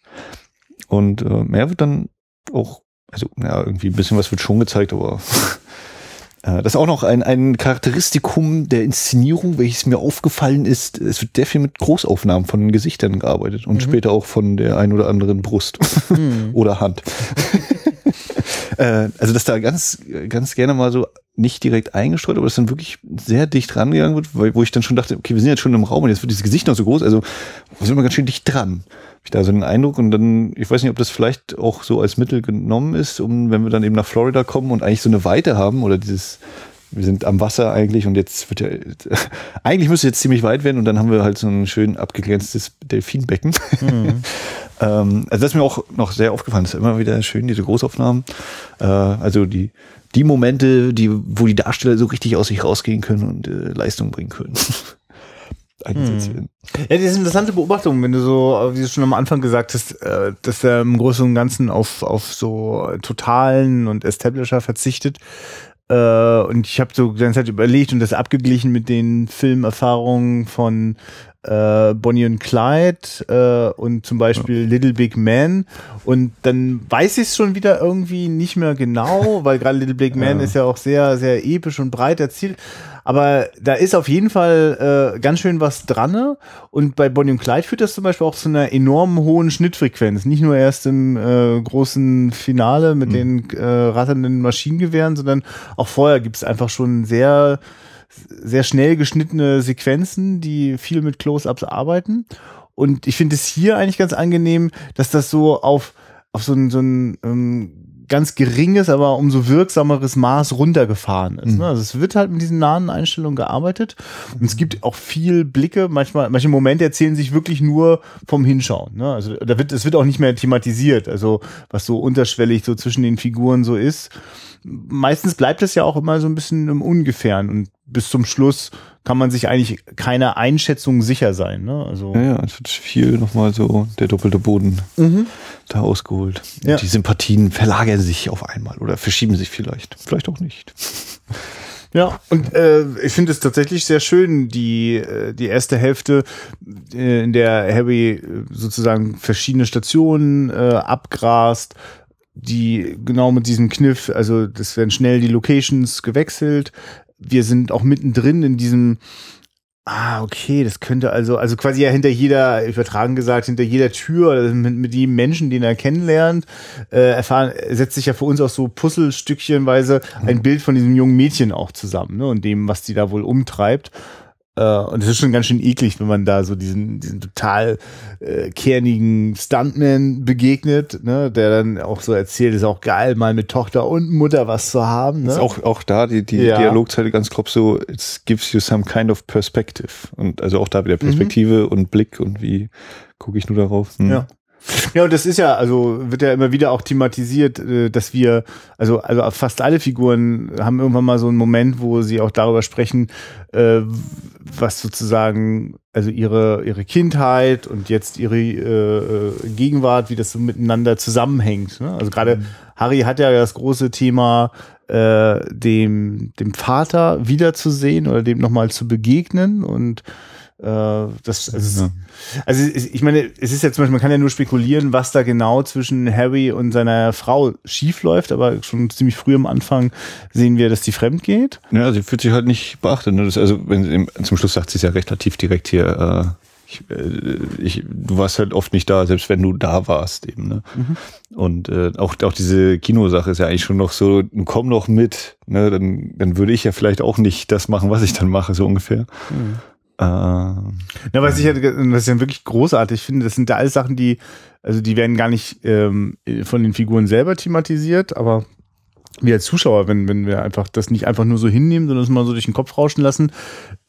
Und äh, mehr wird dann auch, also ja, irgendwie ein bisschen was wird schon gezeigt, aber das ist auch noch ein, ein Charakteristikum der Inszenierung, welches mir aufgefallen ist. Es wird sehr viel mit Großaufnahmen von Gesichtern gearbeitet und mhm. später auch von der ein oder anderen Brust mhm. oder Hand. Äh, also, dass da ganz, ganz gerne mal so nicht direkt eingestreut, aber dass dann wirklich sehr dicht rangegangen wird, wo ich dann schon dachte, okay, wir sind jetzt schon im Raum und jetzt wird dieses Gesicht noch so groß, also sind wir ganz schön dicht dran ich da so den Eindruck. Und dann, ich weiß nicht, ob das vielleicht auch so als Mittel genommen ist, um, wenn wir dann eben nach Florida kommen und eigentlich so eine Weite haben oder dieses, wir sind am Wasser eigentlich und jetzt wird ja, eigentlich müsste jetzt ziemlich weit werden und dann haben wir halt so ein schön abgegrenztes Delfinbecken. Mhm. ähm, also das ist mir auch noch sehr aufgefallen, das ist immer wieder schön, diese Großaufnahmen. Äh, also die, die Momente, die, wo die Darsteller so richtig aus sich rausgehen können und äh, Leistung bringen können. hm. Ja, das ist eine interessante Beobachtung, wenn du so, wie du schon am Anfang gesagt hast, äh, dass er im Großen und Ganzen auf, auf so Totalen und Establisher verzichtet. Äh, und ich habe so die ganze Zeit überlegt und das abgeglichen mit den Filmerfahrungen von äh, Bonnie und Clyde äh, und zum Beispiel ja. Little Big Man. Und dann weiß ich es schon wieder irgendwie nicht mehr genau, weil gerade Little Big Man ja. ist ja auch sehr, sehr episch und breit erzählt. Aber da ist auf jeden Fall äh, ganz schön was dran. Und bei Bonnie und Clyde führt das zum Beispiel auch zu einer enorm hohen Schnittfrequenz. Nicht nur erst im äh, großen Finale mit mhm. den äh, ratternden Maschinengewehren, sondern auch vorher gibt es einfach schon sehr sehr schnell geschnittene Sequenzen, die viel mit Close-ups arbeiten. Und ich finde es hier eigentlich ganz angenehm, dass das so auf, auf so ein, so ein ähm, ganz geringes, aber umso wirksameres Maß runtergefahren ist. Mhm. Ne? Also es wird halt mit diesen nahen Einstellungen gearbeitet und es gibt auch viel Blicke. Manchmal, manche Momente erzählen sich wirklich nur vom Hinschauen. Ne? Also da wird, es wird auch nicht mehr thematisiert. Also was so unterschwellig so zwischen den Figuren so ist. Meistens bleibt es ja auch immer so ein bisschen im Ungefähren und bis zum Schluss kann man sich eigentlich keiner Einschätzung sicher sein. Ne? Also ja, ja, es wird viel nochmal so der doppelte Boden mhm. da ausgeholt. Ja. Die Sympathien verlagern sich auf einmal oder verschieben sich vielleicht. Vielleicht auch nicht. Ja, und äh, ich finde es tatsächlich sehr schön, die, äh, die erste Hälfte, äh, in der Harry äh, sozusagen verschiedene Stationen äh, abgrast, die genau mit diesem Kniff, also das werden schnell die Locations gewechselt, wir sind auch mittendrin in diesem Ah, okay, das könnte also, also quasi ja hinter jeder, übertragen gesagt, hinter jeder Tür, also mit, mit jedem Menschen, den er kennenlernt, äh, erfahren, setzt sich ja für uns auch so Puzzlestückchenweise ein Bild von diesem jungen Mädchen auch zusammen, ne, und dem, was die da wohl umtreibt. Äh, und es ist schon ganz schön eklig, wenn man da so diesen, diesen total äh, kernigen Stuntman begegnet, ne, der dann auch so erzählt, ist auch geil, mal mit Tochter und Mutter was zu haben. Ne? Ist auch, auch da die, die ja. Dialogzeile ganz grob so, it gives you some kind of perspective. Und also auch da wieder Perspektive mhm. und Blick und wie gucke ich nur darauf. Hm. Ja. Ja, und das ist ja, also wird ja immer wieder auch thematisiert, äh, dass wir, also, also fast alle Figuren haben irgendwann mal so einen Moment, wo sie auch darüber sprechen, äh, was sozusagen, also ihre, ihre Kindheit und jetzt ihre äh, Gegenwart, wie das so miteinander zusammenhängt. Ne? Also gerade mhm. Harry hat ja das große Thema, äh, dem, dem Vater wiederzusehen oder dem nochmal zu begegnen und das, also, also ich meine, es ist ja zum Beispiel, man kann ja nur spekulieren, was da genau zwischen Harry und seiner Frau schief läuft, aber schon ziemlich früh am Anfang sehen wir, dass die fremd geht. Ja, sie fühlt sich halt nicht beachtet. Ne? Das, also wenn sie, zum Schluss sagt sie es ja relativ direkt hier, äh, ich, äh, ich, du warst halt oft nicht da, selbst wenn du da warst eben. Ne? Mhm. Und äh, auch, auch diese Kinosache ist ja eigentlich schon noch so, komm noch mit, ne? dann, dann würde ich ja vielleicht auch nicht das machen, was ich dann mache, so ungefähr. Mhm. Äh, Na, was ich ja, was ich wirklich großartig finde, das sind ja alles Sachen, die, also die werden gar nicht ähm, von den Figuren selber thematisiert, aber wir als Zuschauer, wenn, wenn wir einfach das nicht einfach nur so hinnehmen, sondern es mal so durch den Kopf rauschen lassen.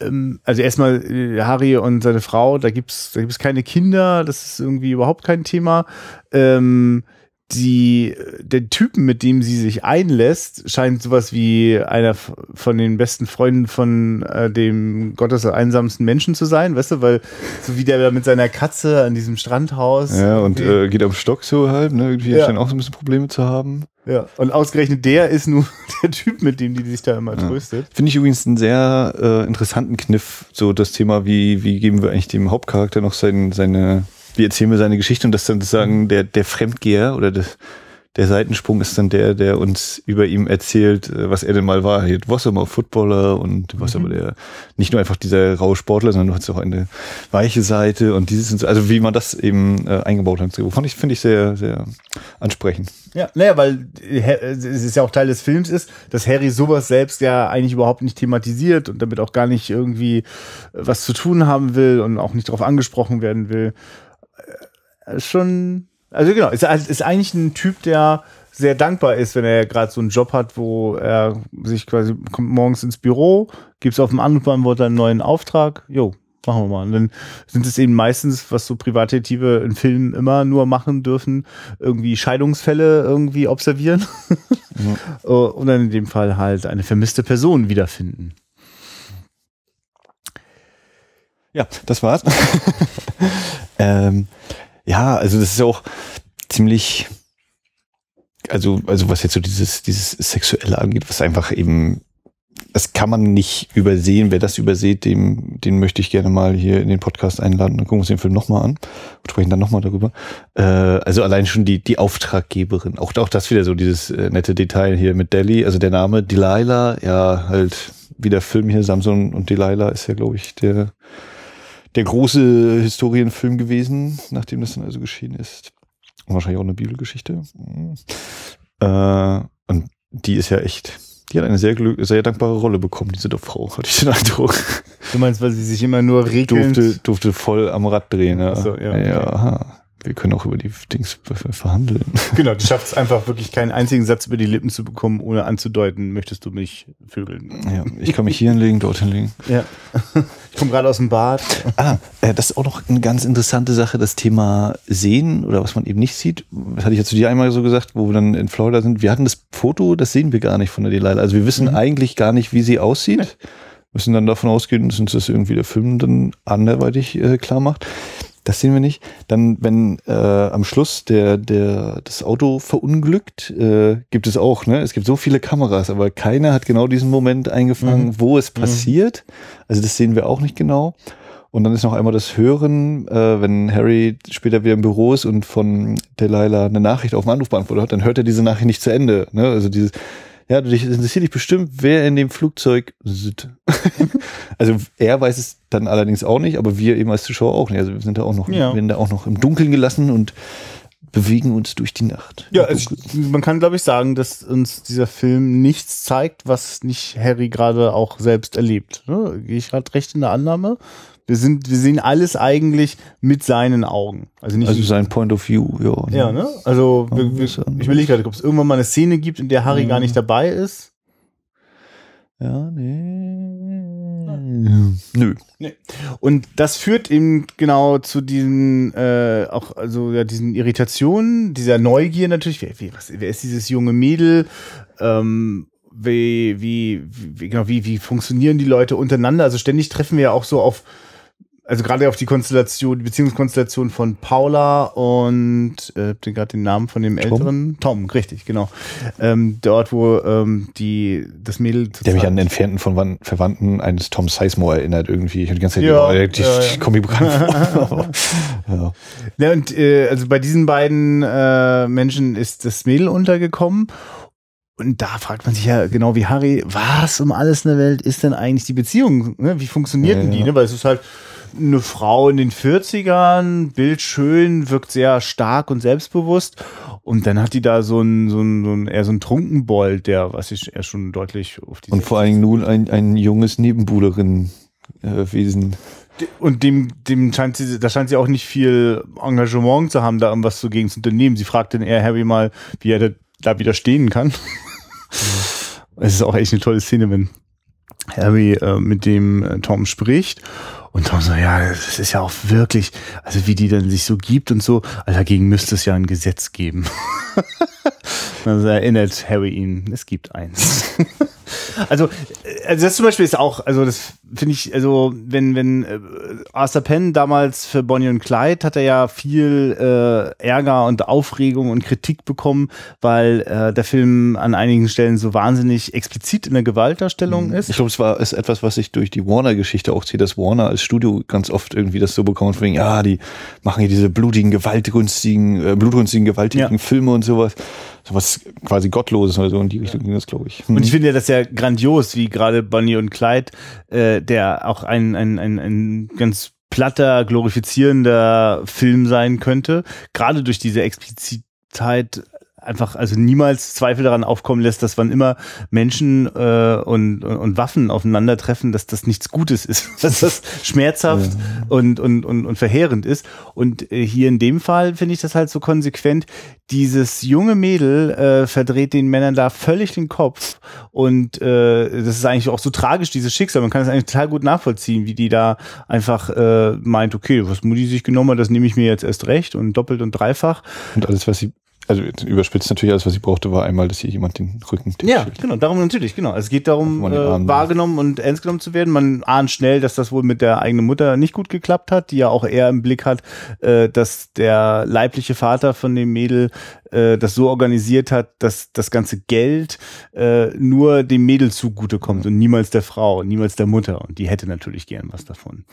Ähm, also erstmal äh, Harry und seine Frau, da gibt's da gibt's keine Kinder, das ist irgendwie überhaupt kein Thema. Ähm, die, der Typen, mit dem sie sich einlässt, scheint sowas wie einer von den besten Freunden von äh, dem Gottes einsamsten Menschen zu sein, weißt du, weil so wie der da mit seiner Katze an diesem Strandhaus. Ja, und äh, geht am Stock so halt, ne? Irgendwie ja. scheint auch so ein bisschen Probleme zu haben. Ja, und ausgerechnet der ist nur der Typ, mit dem die sich da immer ja. tröstet. Finde ich übrigens einen sehr äh, interessanten Kniff, so das Thema, wie, wie geben wir eigentlich dem Hauptcharakter noch sein, seine wie erzählen wir seine Geschichte und das dann sozusagen mhm. der, der Fremdgeher oder das, der Seitensprung ist dann der, der uns über ihm erzählt, äh, was er denn mal war. Du warst mal Footballer und warst mhm. aber der, nicht nur einfach dieser raue Sportler, sondern du hast auch eine weiche Seite und dieses und so, also wie man das eben äh, eingebaut hat. Fand ich, finde ich sehr, sehr ansprechend. Ja, naja, weil es ist ja auch Teil des Films ist, dass Harry sowas selbst ja eigentlich überhaupt nicht thematisiert und damit auch gar nicht irgendwie was zu tun haben will und auch nicht darauf angesprochen werden will schon, also genau, ist, ist eigentlich ein Typ, der sehr dankbar ist, wenn er gerade so einen Job hat, wo er sich quasi kommt morgens ins Büro, gibt es auf dem Anrufbeantworter einen neuen Auftrag, jo, machen wir mal. Und dann sind es eben meistens, was so Privatdetektive in Filmen immer nur machen dürfen, irgendwie Scheidungsfälle irgendwie observieren. Ja. Und dann in dem Fall halt eine vermisste Person wiederfinden. Ja, das war's. ähm, ja, also das ist auch ziemlich, also, also was jetzt so dieses, dieses Sexuelle angeht, was einfach eben, das kann man nicht übersehen. Wer das überseht, dem, den möchte ich gerne mal hier in den Podcast einladen. Dann gucken wir uns den Film nochmal an und sprechen dann nochmal darüber. Äh, also allein schon die, die Auftraggeberin. Auch, auch das wieder so dieses äh, nette Detail hier mit Delhi. Also der Name Delilah, ja, halt wie der Film hier, Samson und Delilah ist ja, glaube ich, der, der große Historienfilm gewesen, nachdem das dann also geschehen ist. Und wahrscheinlich auch eine Bibelgeschichte. Mhm. Äh, und die ist ja echt, die hat eine sehr, sehr dankbare Rolle bekommen, diese Frau, hatte ich den Eindruck. Du meinst, weil sie sich immer nur regelnd... Durfte, durfte voll am Rad drehen. Ja. So, ja, okay. ja wir können auch über die Dings verhandeln. Genau, du schaffst einfach wirklich keinen einzigen Satz über die Lippen zu bekommen, ohne anzudeuten, möchtest du mich vögeln. Ja, ich kann mich hier hinlegen, dort hinlegen. Ja. Ich komme gerade aus dem Bad. Ah, äh, das ist auch noch eine ganz interessante Sache, das Thema Sehen oder was man eben nicht sieht. Das hatte ich ja zu dir einmal so gesagt, wo wir dann in Florida sind. Wir hatten das Foto, das sehen wir gar nicht von der Delilah. Also wir wissen mhm. eigentlich gar nicht, wie sie aussieht. Nee. Müssen dann davon ausgehen, dass uns das irgendwie der Film dann anderweitig äh, klar macht. Das sehen wir nicht. Dann, wenn äh, am Schluss der, der, das Auto verunglückt, äh, gibt es auch, ne? Es gibt so viele Kameras, aber keiner hat genau diesen Moment eingefangen, mhm. wo es mhm. passiert. Mhm. Also das sehen wir auch nicht genau. Und dann ist noch einmal das Hören, äh, wenn Harry später wieder im Büro ist und von Delilah eine Nachricht auf dem Anrufbeantworter hat, dann hört er diese Nachricht nicht zu Ende. Ne? Also dieses, ja, du dich interessiert dich bestimmt, wer in dem Flugzeug sitzt. also er weiß es dann allerdings auch nicht, aber wir eben als Zuschauer auch nicht. Also wir sind da auch noch, ja. werden da auch noch im Dunkeln gelassen und bewegen uns durch die Nacht. Ja, also man kann glaube ich sagen, dass uns dieser Film nichts zeigt, was nicht Harry gerade auch selbst erlebt. Ne? Gehe ich gerade recht in der Annahme? Wir sind, wir sehen alles eigentlich mit seinen Augen. Also nicht. Also sein Point of View, ja. Ja, ne? Also, ja, wir, wir, ich überlege gerade, ob es irgendwann mal eine Szene gibt, in der Harry mhm. gar nicht dabei ist. Ja, nee. Nö. Nee. Und das führt eben genau zu diesen äh, auch also ja diesen Irritationen, dieser Neugier natürlich. Wer, wer, was, wer ist dieses junge Mädel? Ähm, wie, wie, wie, genau, wie, wie funktionieren die Leute untereinander? Also ständig treffen wir ja auch so auf also gerade auf die Konstellation, die Beziehungskonstellation von Paula und äh, den gerade den Namen von dem Tom? älteren Tom, richtig, genau. Ähm, dort, wo ähm, die das Mädel Der mich an den entfernten von Wan- Verwandten eines Tom Sizemore erinnert irgendwie. Ich hab die ganze Zeit Ja, ja, die, ja, ja. die mir bekannt vor. ja. Ja, und äh, also bei diesen beiden äh, Menschen ist das Mädel untergekommen. Und da fragt man sich ja genau wie Harry, was um alles in der Welt ist denn eigentlich die Beziehung? Ne? Wie funktioniert denn Ja, die? ja. Ne? Weil es ist halt eine Frau in den 40ern, bildschön, wirkt sehr stark und selbstbewusst. Und dann hat die da so ein, so ein, so ein eher so ein Trunkenbold, der, was ich eher schon deutlich auf die Und vor allen Dingen nun ein, ein junges Nebenbuhlerin-Wesen. Und dem, dem scheint sie, da scheint sie auch nicht viel Engagement zu haben, da irgendwas dagegen zu unternehmen. Sie fragt dann eher Harry mal, wie er da, da widerstehen kann. Es ist auch echt eine tolle Szene, wenn Harry äh, mit dem äh, Tom spricht. Und Tom so, ja, das ist ja auch wirklich, also wie die dann sich so gibt und so, also dagegen müsste es ja ein Gesetz geben. also erinnert Harry ihn, es gibt eins. Also, äh, also das zum Beispiel ist auch, also das finde ich, also wenn, wenn äh, Arthur Penn damals für Bonnie und Clyde hat er ja viel äh, Ärger und Aufregung und Kritik bekommen, weil äh, der Film an einigen Stellen so wahnsinnig explizit in der Gewaltdarstellung ist. Ich glaube, es war ist etwas, was sich durch die Warner-Geschichte auch zieht, dass Warner als Studio ganz oft irgendwie das so bekommt, von wegen, ja, die machen hier diese blutigen, gewaltrünstigen, äh, blutrünstigen, gewaltigen Ja. Filme und sowas. Sowas quasi Gottloses oder so in die Richtung ging das, glaube ich. Hm. Und ich finde ja das ja grandios, wie gerade Bonnie und Clyde, äh, der auch ein, ein, ein, ein ganz platter, glorifizierender Film sein könnte, gerade durch diese Explizitheit einfach also niemals Zweifel daran aufkommen lässt, dass wann immer Menschen äh, und, und, und Waffen aufeinandertreffen, dass das nichts Gutes ist, dass das schmerzhaft und, und, und, und verheerend ist. Und äh, hier in dem Fall finde ich das halt so konsequent. Dieses junge Mädel äh, verdreht den Männern da völlig den Kopf und äh, das ist eigentlich auch so tragisch, dieses Schicksal. Man kann es eigentlich total gut nachvollziehen, wie die da einfach äh, meint, okay, was Mutti sich genommen hat, das nehme ich mir jetzt erst recht und doppelt und dreifach. Und alles, was sie, also überspitzt natürlich, alles, was sie brauchte, war einmal, dass hier jemand den Rücken Ja, genau, darum natürlich, genau. Es geht darum, äh, wahrgenommen und ernst genommen zu werden. Man ahnt schnell, dass das wohl mit der eigenen Mutter nicht gut geklappt hat, die ja auch eher im Blick hat, äh, dass der leibliche Vater von dem Mädel äh, das so organisiert hat, dass das ganze Geld äh, nur dem Mädel zugutekommt und niemals der Frau, niemals der Mutter. Und die hätte natürlich gern was davon.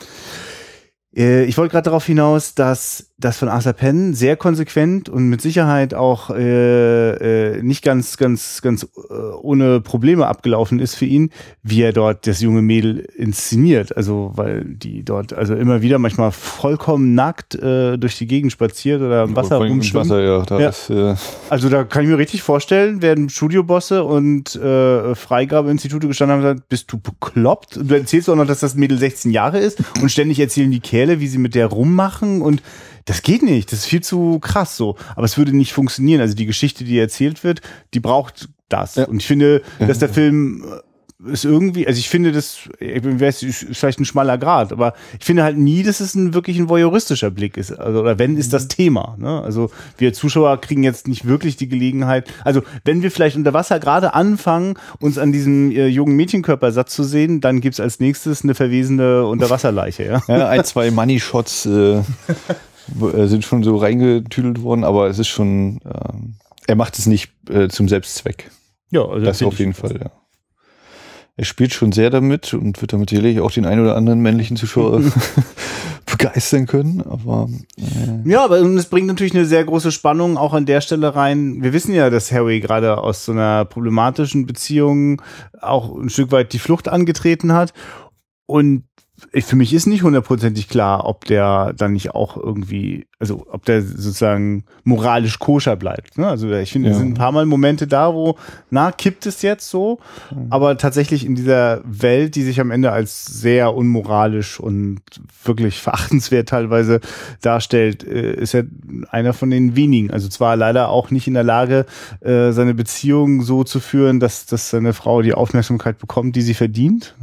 Äh, Ich wollte gerade darauf hinaus, dass das von Arthur Penn sehr konsequent und mit Sicherheit auch äh, äh, nicht ganz, ganz, ganz äh, ohne Probleme abgelaufen ist für ihn, wie er dort das junge Mädel inszeniert. Also weil die dort also immer wieder manchmal vollkommen nackt äh, durch die Gegend spaziert oder im Wasser rumschwimmt. Wasser, ja. Da Ja. Ist, äh, Also da kann ich mir richtig vorstellen, werden Studiobosse und äh, Freigabeinstitute gestanden haben und gesagt, bist du bekloppt? Und du erzählst auch noch, dass das Mädel 16 Jahre ist und ständig erzählen die Kerle, wie sie mit der rummachen und das geht nicht, das ist viel zu krass so. Aber es würde nicht funktionieren. Also die Geschichte, die erzählt wird, die braucht das. Ja. Und ich finde, dass der Film ist irgendwie, also ich finde, das ich weiß, ist vielleicht ein schmaler Grad, aber ich finde halt nie, dass es ein wirklich ein voyeuristischer Blick ist. Also, oder wenn, ist das Thema. Ne? Also wir Zuschauer kriegen jetzt nicht wirklich die Gelegenheit. Also wenn wir vielleicht unter Wasser gerade anfangen, uns an diesem äh, jungen Mädchenkörper satt zu sehen, dann gibt's als nächstes eine verwesene Unterwasserleiche. Ja? ja, ein, zwei Money-Shots äh, äh, sind schon so reingetüdelt worden, aber es ist schon, ähm, er macht es nicht äh, zum Selbstzweck. Ja, also Das auf jeden Fall, ja. Er spielt schon sehr damit und wird damit sicherlich auch den einen oder anderen männlichen Zuschauer begeistern können, aber äh, Ja, aber es bringt natürlich eine sehr große Spannung auch an der Stelle rein. Wir wissen ja, dass Harry gerade aus so einer problematischen Beziehung auch ein Stück weit die Flucht angetreten hat. Und ich, für mich ist nicht hundertprozentig klar, ob der dann nicht auch irgendwie, also ob der sozusagen moralisch koscher bleibt. Ne? Also ich finde, es Ja. sind ein paar Mal Momente da, wo, na, kippt es jetzt so? Aber tatsächlich in dieser Welt, die sich am Ende als sehr unmoralisch und wirklich verachtenswert teilweise darstellt, äh, ist er einer von den wenigen. Also zwar leider auch nicht in der Lage, äh, seine Beziehung so zu führen, dass, dass seine Frau die Aufmerksamkeit bekommt, die sie verdient.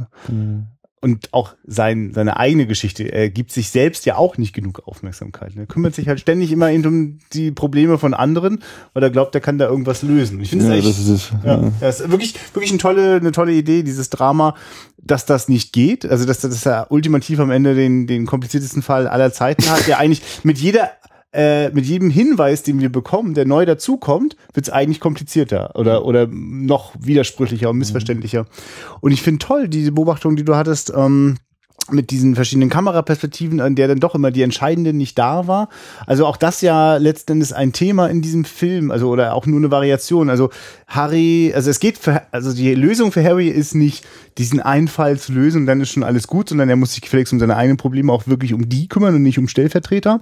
Und auch sein, seine eigene Geschichte. Er gibt sich selbst ja auch nicht genug Aufmerksamkeit. Er kümmert sich halt ständig immer um die Probleme von anderen, weil er glaubt, er kann da irgendwas lösen. Ich finde Ja, es das ist es. ja, Ja. das ist wirklich, wirklich eine tolle, eine tolle Idee, dieses Drama, dass das nicht geht. Also, dass, dass er ultimativ am Ende den, den kompliziertesten Fall aller Zeiten hat, der eigentlich mit jeder, äh, mit jedem Hinweis, den wir bekommen, der neu dazukommt, wird es eigentlich komplizierter oder, oder noch widersprüchlicher und missverständlicher. Und ich finde toll, diese Beobachtung, die du hattest, ähm, mit diesen verschiedenen Kameraperspektiven, an der dann doch immer die entscheidende nicht da war. Also auch das ja letzten Endes ein Thema in diesem Film, also oder auch nur eine Variation. Also Harry, also es geht für, also die Lösung für Harry ist nicht diesen Einfall zu lösen und dann ist schon alles gut, sondern er muss sich gefälligst um seine eigenen Probleme auch wirklich um die kümmern und nicht um Stellvertreter.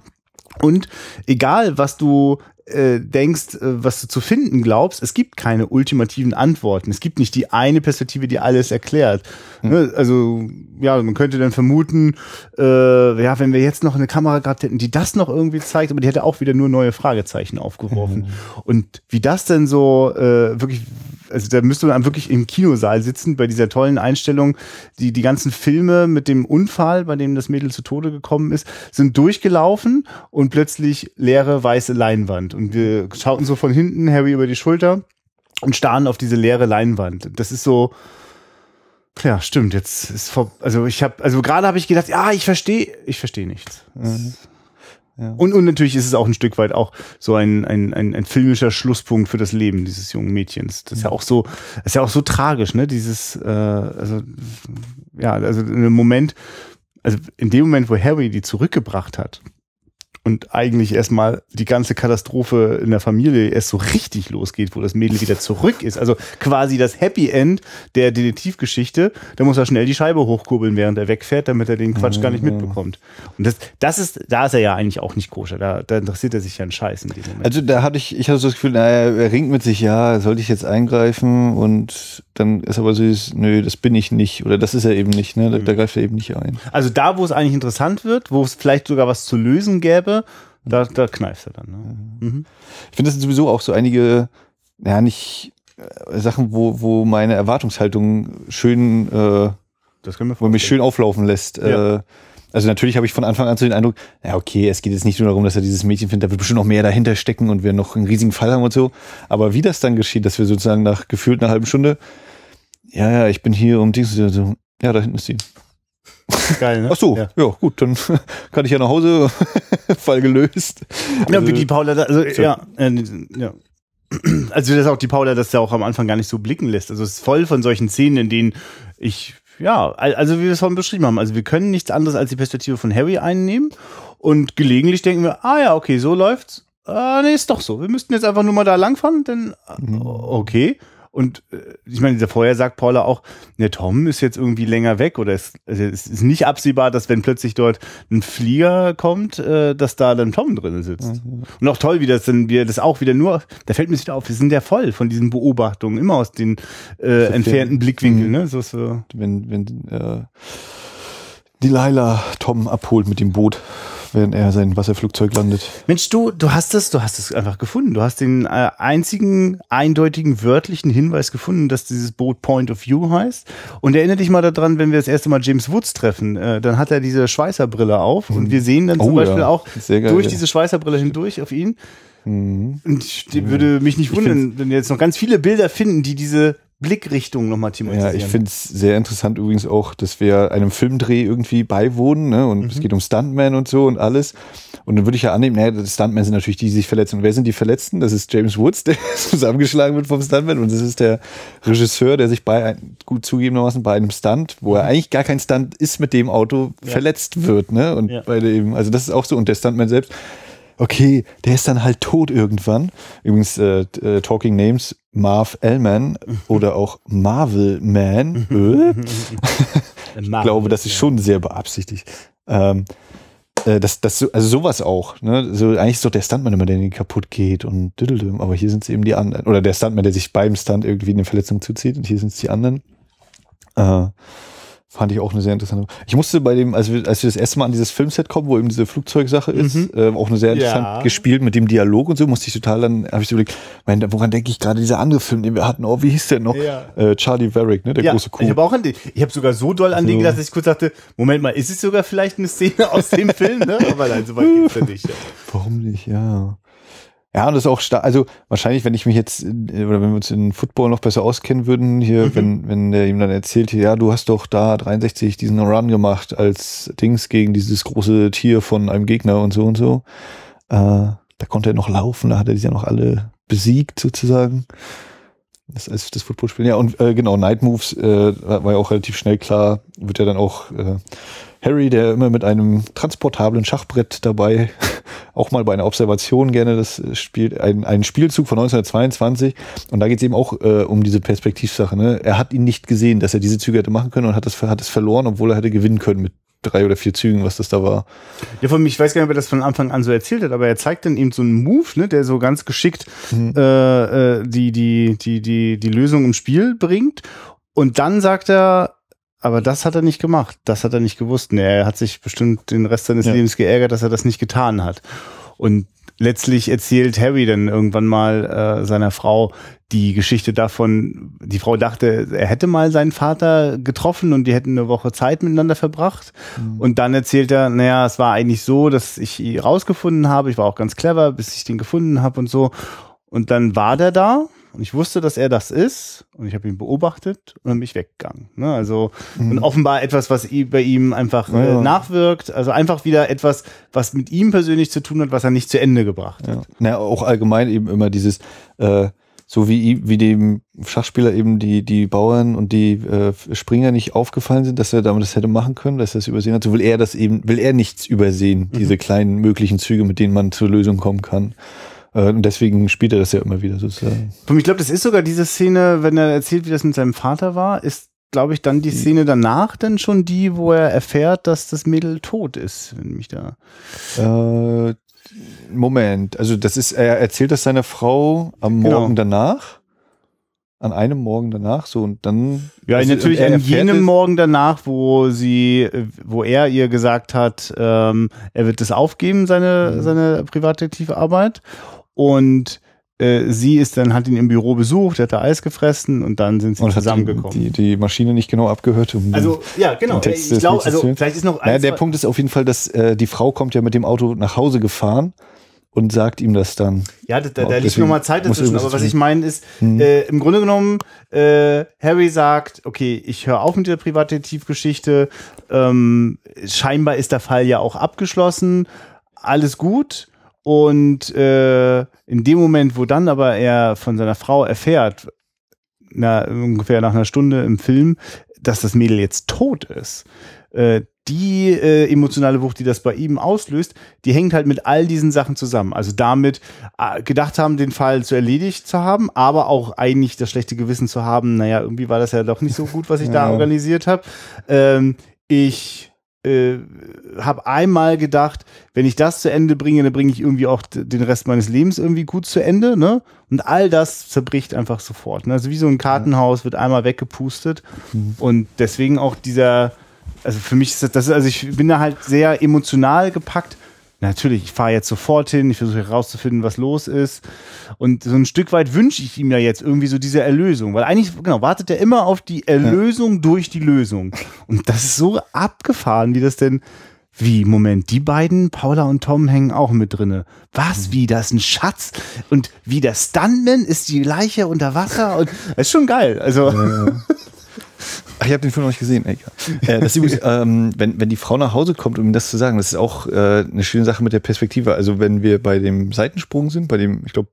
Und egal, was du äh, denkst, äh, was du zu finden glaubst, es gibt keine ultimativen Antworten. Es gibt nicht die eine Perspektive, die alles erklärt. Ne? Also ja, man könnte dann vermuten, äh, ja, wenn wir jetzt noch eine Kamera gehabt hätten, die das noch irgendwie zeigt, aber die hätte auch wieder nur neue Fragezeichen aufgeworfen. Und wie das denn so äh, wirklich, also da müsste man wirklich im Kinosaal sitzen bei dieser tollen Einstellung. Die, die ganzen Filme mit dem Unfall, bei dem das Mädel zu Tode gekommen ist, sind durchgelaufen und plötzlich leere weiße Leinwand. Und wir schauten so von hinten Harry über die Schulter und starren auf diese leere Leinwand. Das ist so, ja, stimmt. Jetzt ist vor, also ich habe, also gerade habe ich gedacht, ja, ich verstehe, ich verstehe nichts. Ja. Und, und natürlich ist es auch ein Stück weit auch so ein, ein, ein, ein filmischer Schlusspunkt für das Leben dieses jungen Mädchens. Das ist ja auch so, ist ja auch so tragisch, ne? Dieses, äh, also ja, also in einem Moment, also in dem Moment, wo Harry die zurückgebracht hat und eigentlich erstmal die ganze Katastrophe in der Familie erst so richtig losgeht, wo das Mädel wieder zurück ist. Also quasi das Happy End der Detektivgeschichte. Da muss er schnell die Scheibe hochkurbeln, während er wegfährt, damit er den Quatsch gar nicht mitbekommt. Und das, das ist, da ist er ja eigentlich auch nicht koscher. Da, da interessiert er sich ja einen Scheiß in dem Moment. Also da hatte ich, ich hatte so das Gefühl, naja, er ringt mit sich, ja, sollte ich jetzt eingreifen und dann ist aber süß, nö, das bin ich nicht oder das ist er eben nicht, ne? Da, da greift er eben nicht ein. Also da, wo es eigentlich interessant wird, wo es vielleicht sogar was zu lösen gäbe, da, da kneift er dann. Ne? Mhm. Ich finde, das sind sowieso auch so einige, ja, nicht äh, Sachen, wo, wo meine Erwartungshaltung schön, äh, Das können wir wo mich schön auflaufen lässt. Ja. Äh, also natürlich habe ich von Anfang an so den Eindruck, ja okay, es geht jetzt nicht nur darum, dass er dieses Mädchen findet, da wird bestimmt noch mehr dahinter stecken und wir noch einen riesigen Fall haben und so. Aber wie das dann geschieht, dass wir sozusagen nach gefühlt einer halben Stunde, ja, ja, ich bin hier um Dings, so, ja, da hinten ist sie. Geil, ne? Ach so, Ja. ja, gut, dann kann ich ja nach Hause, Fall gelöst. Ja, wie die Paula, da, also, so. ja, äh, ja. Also das ist auch die Paula, das ja auch am Anfang gar nicht so blicken lässt. Also es ist voll von solchen Szenen, in denen ich, ja, al- also wie wir es vorhin beschrieben haben, also wir können nichts anderes als die Perspektive von Harry einnehmen und gelegentlich denken wir, ah ja, okay, so läuft's. Ah, nee, ist doch so. Wir müssten jetzt einfach nur mal da langfahren, denn äh, okay. Und äh, ich meine, vorher sagt Paula auch, der Tom ist jetzt irgendwie länger weg oder es, also es ist nicht absehbar, dass wenn plötzlich dort ein Flieger kommt, äh, dass da dann Tom drin sitzt. Und auch toll, wie das dann, wie er das auch wieder nur, da fällt mir wieder auf, wir sind ja voll von diesen Beobachtungen, immer aus den äh, entfernten Blickwinkeln, ne? So, so. wenn, wenn äh, Delilah Tom abholt mit dem Boot, während er sein Wasserflugzeug landet. Mensch, du, du hast es, du hast es einfach gefunden. Du hast den äh, einzigen eindeutigen wörtlichen Hinweis gefunden, dass dieses Boot Point of View heißt. Und erinnere dich mal daran, wenn wir das erste Mal James Woods treffen, äh, dann hat er diese Schweißerbrille auf und wir sehen dann zum Oh, Beispiel ja. auch geil, durch ja. diese Schweißerbrille hindurch auf ihn. Mhm. Und ich würde mich nicht wundern, wenn wir jetzt noch ganz viele Bilder finden, die diese Blickrichtung nochmal Ja, thematisieren. ich finde es sehr interessant übrigens auch, dass wir einem Filmdreh irgendwie beiwohnen, ne? Und es geht um Stuntman und so und alles. Und dann würde ich ja annehmen, naja, die Stuntmen sind natürlich die, die sich verletzen. Und wer sind die Verletzten? Das ist James Woods, der zusammengeschlagen wird vom Stuntman. Und das ist der Regisseur, der sich bei, gut zugegebenermaßen, bei einem Stunt, wo er eigentlich gar kein Stunt ist, mit dem Auto verletzt wird, ne? Und Ja. bei dem, also das ist auch so. Und der Stuntman selbst, okay, der ist dann halt tot irgendwann. Übrigens, äh, äh, Talking Names, Marv Ellman oder auch Marvel Man. Äh? Ich glaube, das ist schon sehr beabsichtigt. Ähm, äh, das, das, so- also sowas auch. Ne? So, eigentlich ist doch der Stuntman immer, der den kaputt geht und düdeldüm, aber hier sind es eben die anderen. Oder der Stuntman, der sich beim Stunt irgendwie eine Verletzung zuzieht und hier sind es die anderen. Äh, Fand ich auch eine sehr interessante. Ich musste bei dem, als wir, als wir das erste Mal an dieses Filmset kommen, wo eben diese Flugzeugsache ist, Mhm. äh, auch eine sehr interessant Ja. gespielt mit dem Dialog und so, musste ich total dann, habe ich so überlegt, mein, woran denke ich gerade dieser andere Film, den wir hatten, oh, wie hieß der noch? Ja. Äh, Charlie Varick, ne, der ja, große Kuh. ich habe auch an den, ich habe sogar so doll an den So. gedacht, dass ich kurz dachte, Moment mal, ist es sogar vielleicht eine Szene aus dem Film, ne? Aber nein, so weit geht's ja nicht. Warum nicht, ja. Ja, und das ist auch stark, also wahrscheinlich, wenn ich mich jetzt, äh, oder wenn wir uns in Football noch besser auskennen würden, hier, Mhm. wenn, wenn der ihm dann erzählt, ja, du hast doch da 63 diesen Run gemacht als Dings gegen dieses große Tier von einem Gegner und so und so. Äh, da konnte er noch laufen, da hat er die ja noch alle besiegt sozusagen. Das ist das Footballspiel. Ja, und äh, genau, Night Moves äh, war ja auch relativ schnell klar, wird ja dann auch äh, Harry, der immer mit einem transportablen Schachbrett dabei, auch mal bei einer Observation gerne das spielt, ein, ein Spielzug von 1922. Und da geht es eben auch äh, um diese Perspektivsache. Ne? Er hat ihn nicht gesehen, dass er diese Züge hätte machen können und hat es hat es verloren, obwohl er hätte gewinnen können mit drei oder vier Zügen, was das da war. Ja, von mir, ich weiß gar nicht, ob er das von Anfang an so erzählt hat, aber er zeigt dann eben so einen Move, ne, der so ganz geschickt äh, äh, die, die, die, die, die Lösung im Spiel bringt. Und dann sagt er, aber das hat er nicht gemacht, das hat er nicht gewusst. Nee, er hat sich bestimmt den Rest seines Ja. Lebens geärgert, dass er das nicht getan hat. Und letztlich erzählt Harry dann irgendwann mal äh, seiner Frau die Geschichte davon, die Frau dachte, er hätte mal seinen Vater getroffen und die hätten eine Woche Zeit miteinander verbracht. Und dann erzählt er, naja, es war eigentlich so, dass ich ihn rausgefunden habe, ich war auch ganz clever, bis ich den gefunden habe und so. Und dann war der da und ich wusste, dass er das ist und ich habe ihn beobachtet und dann bin ich weggegangen. Ne? Also und offenbar etwas, was bei ihm einfach Ja, äh, nachwirkt. Also einfach wieder etwas, was mit ihm persönlich zu tun hat, was er nicht zu Ende gebracht hat. Ja. Naja, auch allgemein eben immer dieses, äh, so wie, wie dem Schachspieler eben die, die Bauern und die äh, Springer nicht aufgefallen sind, dass er damit das hätte machen können, dass er es übersehen hat, so will er das eben, will er nichts übersehen, diese kleinen möglichen Züge, mit denen man zur Lösung kommen kann. Äh, und deswegen spielt er das ja immer wieder sozusagen. Ich glaube, das ist sogar diese Szene, wenn er erzählt, wie das mit seinem Vater war, ist, glaube ich, dann die Szene danach dann schon die, wo er erfährt, dass das Mädel tot ist, wenn mich da. Äh, Moment, also das ist, er erzählt das seiner Frau am Genau. Morgen danach. An einem Morgen danach, so und dann. Ja, also, natürlich an jenem es- Morgen danach, wo sie, wo er ihr gesagt hat, ähm, er wird das aufgeben, seine, Mhm. seine Privatdetektivarbeit. Und äh, sie ist dann, hat ihn im Büro besucht, hat da Eis gefressen und dann sind sie Und zusammengekommen. die, die Maschine nicht genau abgehört. Um also, ja, genau. Text Ich des glaube, also, vielleicht ist noch naja, eins, der Punkt ist auf jeden Fall, dass äh, die Frau kommt ja mit dem Auto nach Hause gefahren und sagt ihm das dann. Ja, da, da, da liegt nochmal Zeit dazwischen. Aber was ich meine ist, Hm. äh, im Grunde genommen, äh, Harry sagt, okay, ich höre auf mit der Privatdetektivgeschichte. Ähm, scheinbar ist der Fall ja auch abgeschlossen. Alles gut. Und äh, in dem Moment, wo dann aber er von seiner Frau erfährt, na, ungefähr nach einer Stunde im Film, dass das Mädel jetzt tot ist, äh, die äh, emotionale Wucht, die das bei ihm auslöst, die hängt halt mit all diesen Sachen zusammen. Also damit äh, gedacht haben, den Fall zu erledigt zu haben, aber auch eigentlich das schlechte Gewissen zu haben, naja, irgendwie war das ja doch nicht so gut, was ich da organisiert habe. Ähm, ich äh, habe einmal gedacht, wenn ich das zu Ende bringe, dann bringe ich irgendwie auch den Rest meines Lebens irgendwie gut zu Ende, ne? Und all das zerbricht einfach sofort. Ne? Also wie so ein Kartenhaus wird einmal weggepustet und deswegen auch dieser, also für mich ist das, das ist, also ich bin da halt sehr emotional gepackt. Natürlich, ich fahre jetzt sofort hin, ich versuche herauszufinden, was los ist. Und so ein Stück weit wünsche ich ihm ja jetzt irgendwie so diese Erlösung. Weil eigentlich, genau, wartet er immer auf die Erlösung durch die Lösung. Und das ist so abgefahren, wie das denn. Wie, Moment, die beiden, Paula und Tom, hängen auch mit drinne. Was, wie, das ist ein Schatz? Und wie der Stuntman ist die Leiche unter Wasser? Und das ist schon geil. Also, Ach, ich habe den Film noch nicht gesehen. Ey, ja. äh, das übrigens, ähm, wenn, wenn die Frau nach Hause kommt, um ihm das zu sagen, das ist auch äh, eine schöne Sache mit der Perspektive. Also wenn wir bei dem Seitensprung sind, bei dem, ich glaube,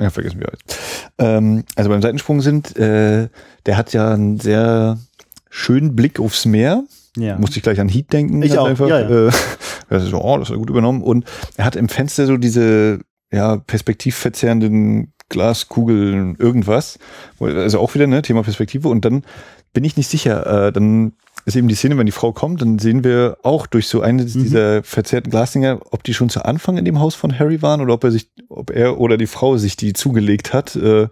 ja, vergessen wir jetzt. Ähm, also beim Seitensprung sind, äh, der hat ja einen sehr schönen Blick aufs Meer. ja. Musste ich gleich an Heat denken. Ich auch, Einfach. ja, ja. Äh, das ist so, oh, das ist ja gut übernommen. Und er hat im Fenster so diese ja, perspektivverzerrenden Glaskugeln, irgendwas. Also auch wieder, ne, Thema Perspektive. Und dann bin ich nicht sicher. Äh, dann ist eben die Szene, wenn die Frau kommt, dann sehen wir auch durch so eine dieser verzerrten Glasdinger, ob die schon zu Anfang in dem Haus von Harry waren oder ob er sich, ob er oder die Frau sich die zugelegt hat. Äh,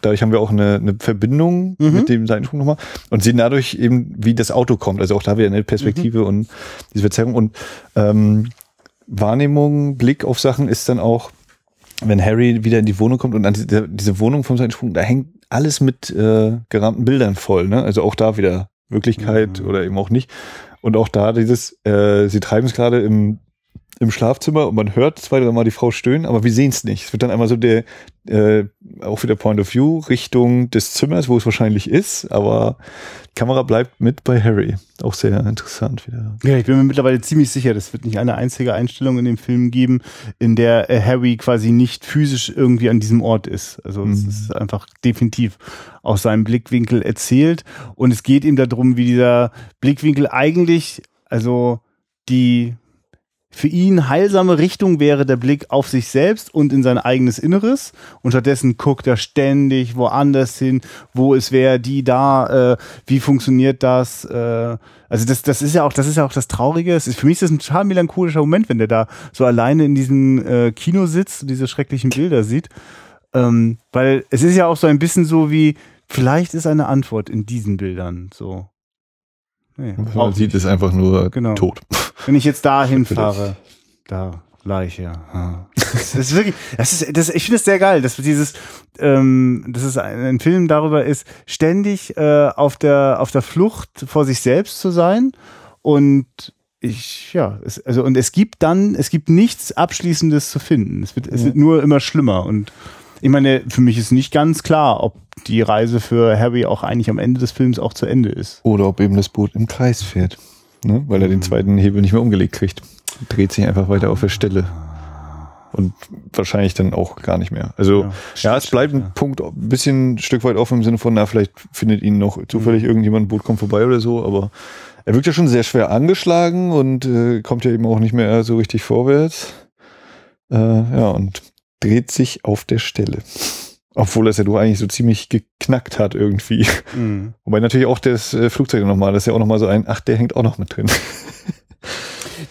dadurch haben wir auch eine, eine Verbindung Mhm. mit dem Seitensprung nochmal und sehen dadurch eben, wie das Auto kommt. Also auch da wieder eine Perspektive Mhm. und diese Verzerrung und ähm, Wahrnehmung, Blick auf Sachen ist dann auch, wenn Harry wieder in die Wohnung kommt und an diese, diese Wohnung vom Seitensprung, da hängt alles mit äh, gerahmten Bildern voll. Ne? Also auch da wieder Wirklichkeit Mhm. oder eben auch nicht. Und auch da dieses, äh, sie treiben es gerade im, im Schlafzimmer und man hört zwei, dreimal die Frau stöhnen, aber wir sehen es nicht. Es wird dann einmal so der, äh, auch wieder Point of View Richtung des Zimmers, wo es wahrscheinlich ist, aber die Kamera bleibt mit bei Harry. Auch sehr interessant wieder. Ja, ich bin mir mittlerweile ziemlich sicher, das wird nicht eine einzige Einstellung in dem Film geben, in der äh, Harry quasi nicht physisch irgendwie an diesem Ort ist. Also es Mhm. ist einfach definitiv aus seinem Blickwinkel erzählt. Und es geht ihm darum, wie dieser Blickwinkel eigentlich, also die für ihn heilsame Richtung wäre der Blick auf sich selbst und in sein eigenes Inneres. Und stattdessen guckt er ständig woanders hin, wo es wäre, die da, äh, wie funktioniert das? Äh, also das, das ist ja auch, das ist ja auch das Traurige. Es ist, für mich ist das ein total melancholischer Moment, wenn der da so alleine in diesem äh, Kino sitzt und diese schrecklichen Bilder sieht. Ähm, weil es ist ja auch so ein bisschen so wie, vielleicht ist eine Antwort in diesen Bildern so. Nee, man sieht, nicht. ist einfach nur Genau. tot. Wenn ich jetzt da hinfahre, da Leiche. Ja. Das ist wirklich, das ist, das, ich finde es sehr geil, dass dieses, ähm, dass es ein, ein Film darüber ist, ständig äh, auf der auf der Flucht vor sich selbst zu sein und ich, ja, es, also und es gibt dann, es gibt nichts Abschließendes zu finden. Es wird, es wird nur immer schlimmer und ich meine, für mich ist nicht ganz klar, ob die Reise für Harry auch eigentlich am Ende des Films auch zu Ende ist. Oder ob eben das Boot im Kreis fährt. Ne? Weil er den zweiten Hebel nicht mehr umgelegt kriegt. Dreht sich einfach weiter auf der Stelle. Und wahrscheinlich dann auch gar nicht mehr. Also ja, es bleibt ein Punkt, ein bisschen ein Stück weit offen im Sinne von, na, vielleicht findet ihn noch zufällig irgendjemand, ein Boot kommt vorbei oder so, aber er wirkt ja schon sehr schwer angeschlagen und äh, kommt ja eben auch nicht mehr so richtig vorwärts. Äh, ja, und dreht sich auf der Stelle. Obwohl es ja doch eigentlich so ziemlich geknackt hat irgendwie. Mhm. Wobei natürlich auch das äh, Flugzeug nochmal, das ist ja auch nochmal so ein, ach, der hängt auch noch mit drin.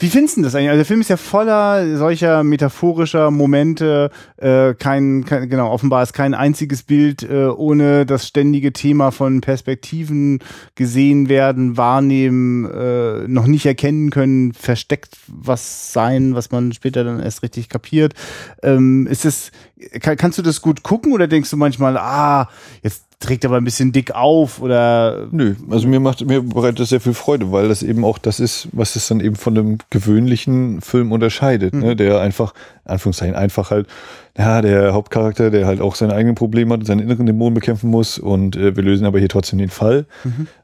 Wie findest du das eigentlich? Also der Film ist ja voller solcher metaphorischer Momente. Äh, kein, kein, genau, offenbar ist kein einziges Bild äh, ohne das ständige Thema von Perspektiven gesehen werden, wahrnehmen, äh, noch nicht erkennen können, versteckt was sein, was man später dann erst richtig kapiert. Ähm, ist es, kann, kannst du das gut gucken oder denkst du manchmal, ah, jetzt trägt er aber ein bisschen dick auf oder Nö, also mir macht, mir bereitet das sehr viel Freude, weil das eben auch das ist, was es dann eben von dem gewöhnlichen Film unterscheidet, ne? der einfach, in Anführungszeichen, einfach halt, ja, der Hauptcharakter, der halt auch seine eigenen Probleme hat, seine inneren Dämonen bekämpfen muss und äh, wir lösen aber hier trotzdem den Fall.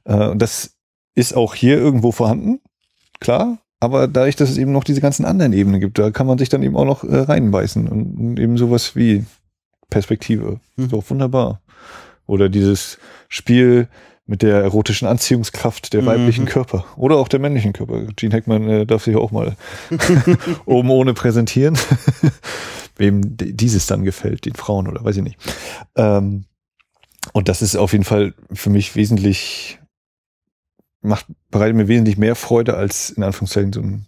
Äh, und das ist auch hier irgendwo vorhanden, klar, aber dadurch, dass es eben noch diese ganzen anderen Ebenen gibt, da kann man sich dann eben auch noch äh, reinbeißen und, und eben sowas wie Perspektive. Ist doch wunderbar. Oder dieses Spiel mit der erotischen Anziehungskraft der Mhm. weiblichen Körper oder auch der männlichen Körper. Gene Hackman äh, darf sich auch mal oben ohne präsentieren. Wem dieses dann gefällt, den Frauen oder weiß ich nicht. Ähm, und das ist auf jeden Fall für mich wesentlich, macht, bereitet mir wesentlich mehr Freude als in Anführungszeichen so ein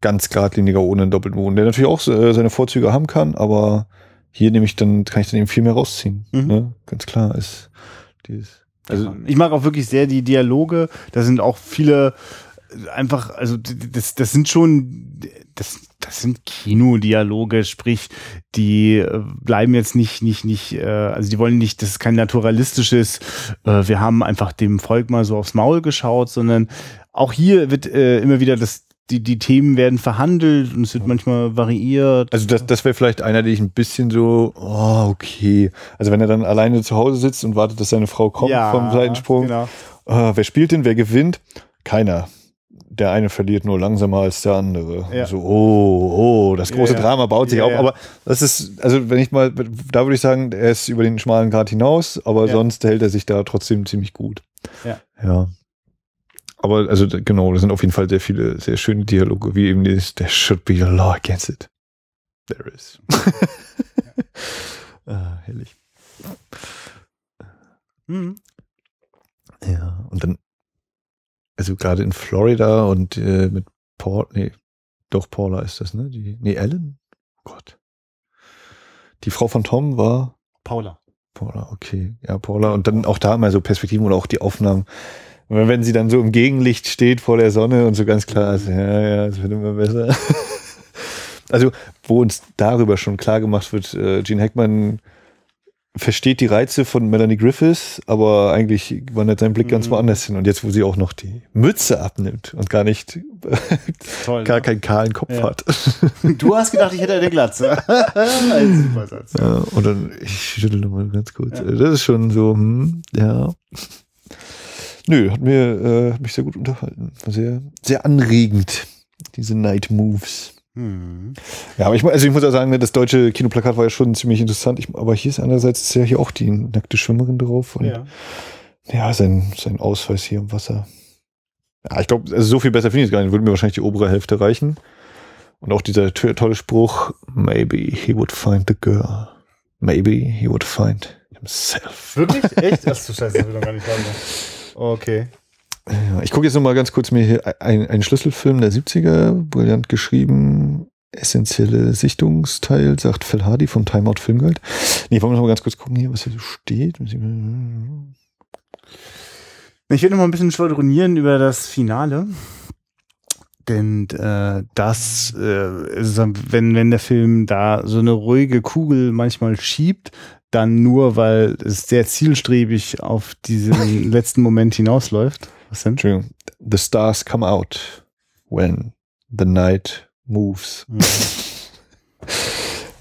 ganz geradliniger ohne einen doppelten Boden, der natürlich auch äh, seine Vorzüge haben kann, aber hier nehme ich dann, kann ich dann eben viel mehr rausziehen. Mhm. Ne? Ganz klar ist dieses. Also, ich mag auch wirklich sehr die Dialoge. Da sind auch viele einfach, also das, das sind schon, das, das sind Kinodialoge, sprich, die äh, bleiben jetzt nicht, nicht, nicht, äh, also die wollen nicht, das ist kein naturalistisches, äh, wir haben einfach dem Volk mal so aufs Maul geschaut, sondern auch hier wird äh, immer wieder das, die, die Themen werden verhandelt und es wird manchmal variiert. also das, das wäre vielleicht einer, den ich ein bisschen so, oh, okay. Also wenn er dann alleine zu Hause sitzt und wartet, dass seine Frau kommt vom Seitensprung. Genau. Ah, wer spielt denn? Wer gewinnt? Keiner. Der eine verliert nur langsamer als der andere. Ja. So, oh, oh, das große Ja, ja. Drama baut sich Ja, auf. ja. Aber das ist, also wenn ich mal, da würde ich sagen, er ist über den schmalen Grad hinaus, aber Ja. sonst hält er sich da trotzdem ziemlich gut. Ja. Ja. Aber also genau, da sind auf jeden Fall sehr viele sehr schöne Dialoge, wie eben dieses There should be a law against it. There is. ah, herrlich. Mhm. Ja, und dann, also gerade in Florida und äh, mit Paul, nee, doch Paula ist das, ne? Die, nee, Ellen? Oh Gott. Die Frau von Tom war Paula. Paula, okay. Ja, Paula. Und dann auch da mal so Perspektiven oder auch die Aufnahmen. Und wenn sie dann so im Gegenlicht steht vor der Sonne und so ganz klar ist, ja, ja, es wird immer besser. also, wo uns darüber schon klar gemacht wird, äh, Gene Hackman versteht die Reize von Melanie Griffiths, aber eigentlich wandert sein Blick ganz Mhm. woanders hin. Und jetzt, wo sie auch noch die Mütze abnimmt und gar nicht, Toll, gar ne? keinen kahlen Kopf Ja. hat. Du hast gedacht, ich hätte eine Glatze. Ein super Satz. Ja, und dann, ich schüttel nochmal ganz kurz. Das ist schon so, hm, ja. Nö, hat mir, äh, hat mich sehr gut unterhalten. War sehr, sehr anregend, diese Night Moves. Hm. Ja, aber ich, also ich muss ja sagen, ne, das deutsche Kinoplakat war ja schon ziemlich interessant. Ich, aber hier ist andererseits ist ja hier auch die nackte Schwimmerin drauf. Und ja, Ja. sein, sein Ausweis hier im Wasser. Ja, ich glaube, also so viel besser finde ich es gar nicht. Würde mir wahrscheinlich die obere Hälfte reichen. Und auch dieser to- tolle Spruch, maybe he would find the girl. Maybe he would find himself. Wirklich? Echt? Ach du Scheiße, das will ich noch gar nicht sagen. Okay. Ich gucke jetzt noch mal ganz kurz mir hier ein- einen Schlüsselfilm der 70er, brillant geschrieben, essentielle Sichtungsteil, sagt Phil Hardy vom Timeout Filmguide. Nee, wollen wir noch mal ganz kurz gucken hier, was hier so steht. Ich werde noch mal ein bisschen schwadronieren über das Finale. Denn äh, das, äh, wenn, wenn der Film da so eine ruhige Kugel manchmal schiebt, dann nur, weil es sehr zielstrebig auf diesen letzten Moment hinausläuft. Was denn? Entschuldigung. The stars come out when the night moves.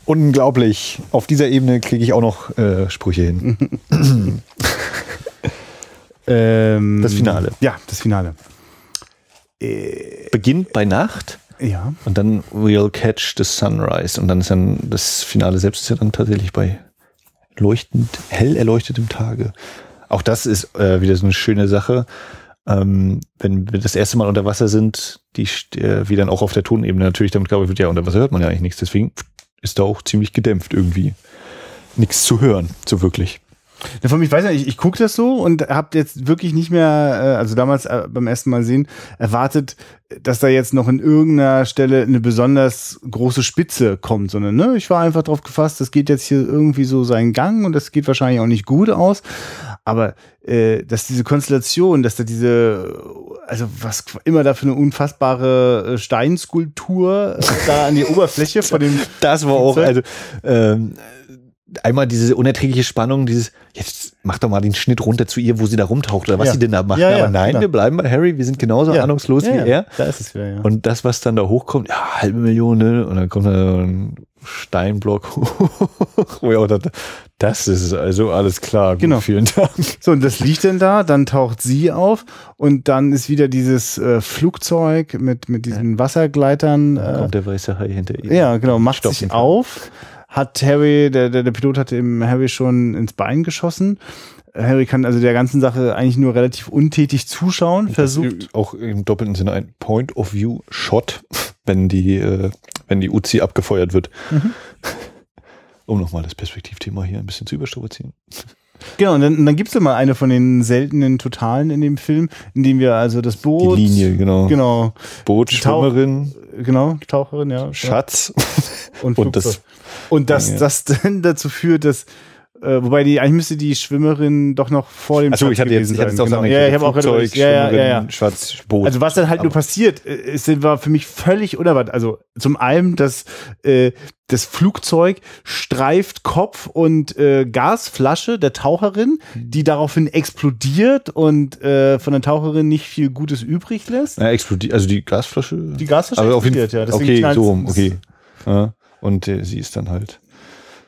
Unglaublich. Auf dieser Ebene kriege ich auch noch äh, Sprüche hin. Ähm, Das Finale. Ja, das Finale. Äh, Beginnt bei Nacht ja. und dann we'll catch the sunrise. Und dann ist dann das Finale selbst ist ja dann tatsächlich bei leuchtend, hell erleuchtetem Tage. Auch das ist äh, wieder so eine schöne Sache. Ähm, wenn wir das erste Mal unter Wasser sind, die, äh, wie dann auch auf der Tonebene natürlich damit gearbeitet wird, ja, unter Wasser hört man ja eigentlich nichts. Deswegen ist da auch ziemlich gedämpft irgendwie. Nichts zu hören, so wirklich. Ja, von mich weiß ich, ich, ich gucke das so und habe jetzt wirklich nicht mehr, äh, also damals äh, beim ersten Mal sehen, erwartet, dass da jetzt noch in irgendeiner Stelle eine besonders große Spitze kommt, sondern ne, ich war einfach drauf gefasst, das geht jetzt hier irgendwie so seinen Gang und das geht wahrscheinlich auch nicht gut aus. Aber äh, dass diese Konstellation, dass da diese, also was immer da für eine unfassbare äh, Steinskulptur da an die Oberfläche von dem Das war auch, also ähm, einmal diese unerträgliche Spannung, dieses, jetzt mach doch mal den Schnitt runter zu ihr, wo sie da rumtaucht oder was Ja. sie denn da macht. Ja, ja, Aber nein, klar. wir bleiben bei Harry, wir sind genauso Ja. ahnungslos Ja, wie ja, er. Da ist es wieder, ja. Und das, was dann da hochkommt, ja, halbe Million, ne? Und dann kommt da ein Steinblock hoch, auch dachte, das ist also alles klar. Gut, Genau. Vielen Dank. So, und das liegt denn da, dann taucht sie auf und dann ist wieder dieses äh, Flugzeug mit, mit diesen Wassergleitern. Äh, kommt der weiße Hai hinter ihr. ja, genau, macht Stoppen sich kann. auf. Hat Harry, der, der, der Pilot hatte ihm Harry schon ins Bein geschossen. Harry kann also der ganzen Sache eigentlich nur relativ untätig zuschauen, versucht. Das, auch im doppelten Sinne ein Point-of-View-Shot, wenn die, äh, wenn die Uzi abgefeuert wird. Mhm. Um nochmal das Perspektivthema hier ein bisschen zu überstrapazieren. Genau, und dann, und dann gibt's ja mal eine von den seltenen Totalen in dem Film, in dem wir also das Die Boot. Linie, genau. Genau, Boot, Die Tauch- Schwimmerin, genau, Taucherin, ja. Schatz. und, Und das-. Und das, Ja. das dann dazu führt, dass äh, wobei die eigentlich müsste die Schwimmerin doch noch vor dem Achso, ich hatte jetzt, ich hatte jetzt auch genau. ja, ich habe auch Flugzeug, ja, ja, ja, ja. Schatz, Boot. Also was dann halt nur Aber- passiert, äh, ist war für mich völlig unerwartet. Also zum einen, dass äh, das Flugzeug streift Kopf und äh, Gasflasche der Taucherin, die daraufhin explodiert und äh, von der Taucherin nicht viel Gutes übrig lässt. Ja, explodiert, also die Gasflasche. Die Gasflasche aber auf jeden explodiert, ja. Deswegen Okay, so rum, okay. Ja, und äh, sie ist dann halt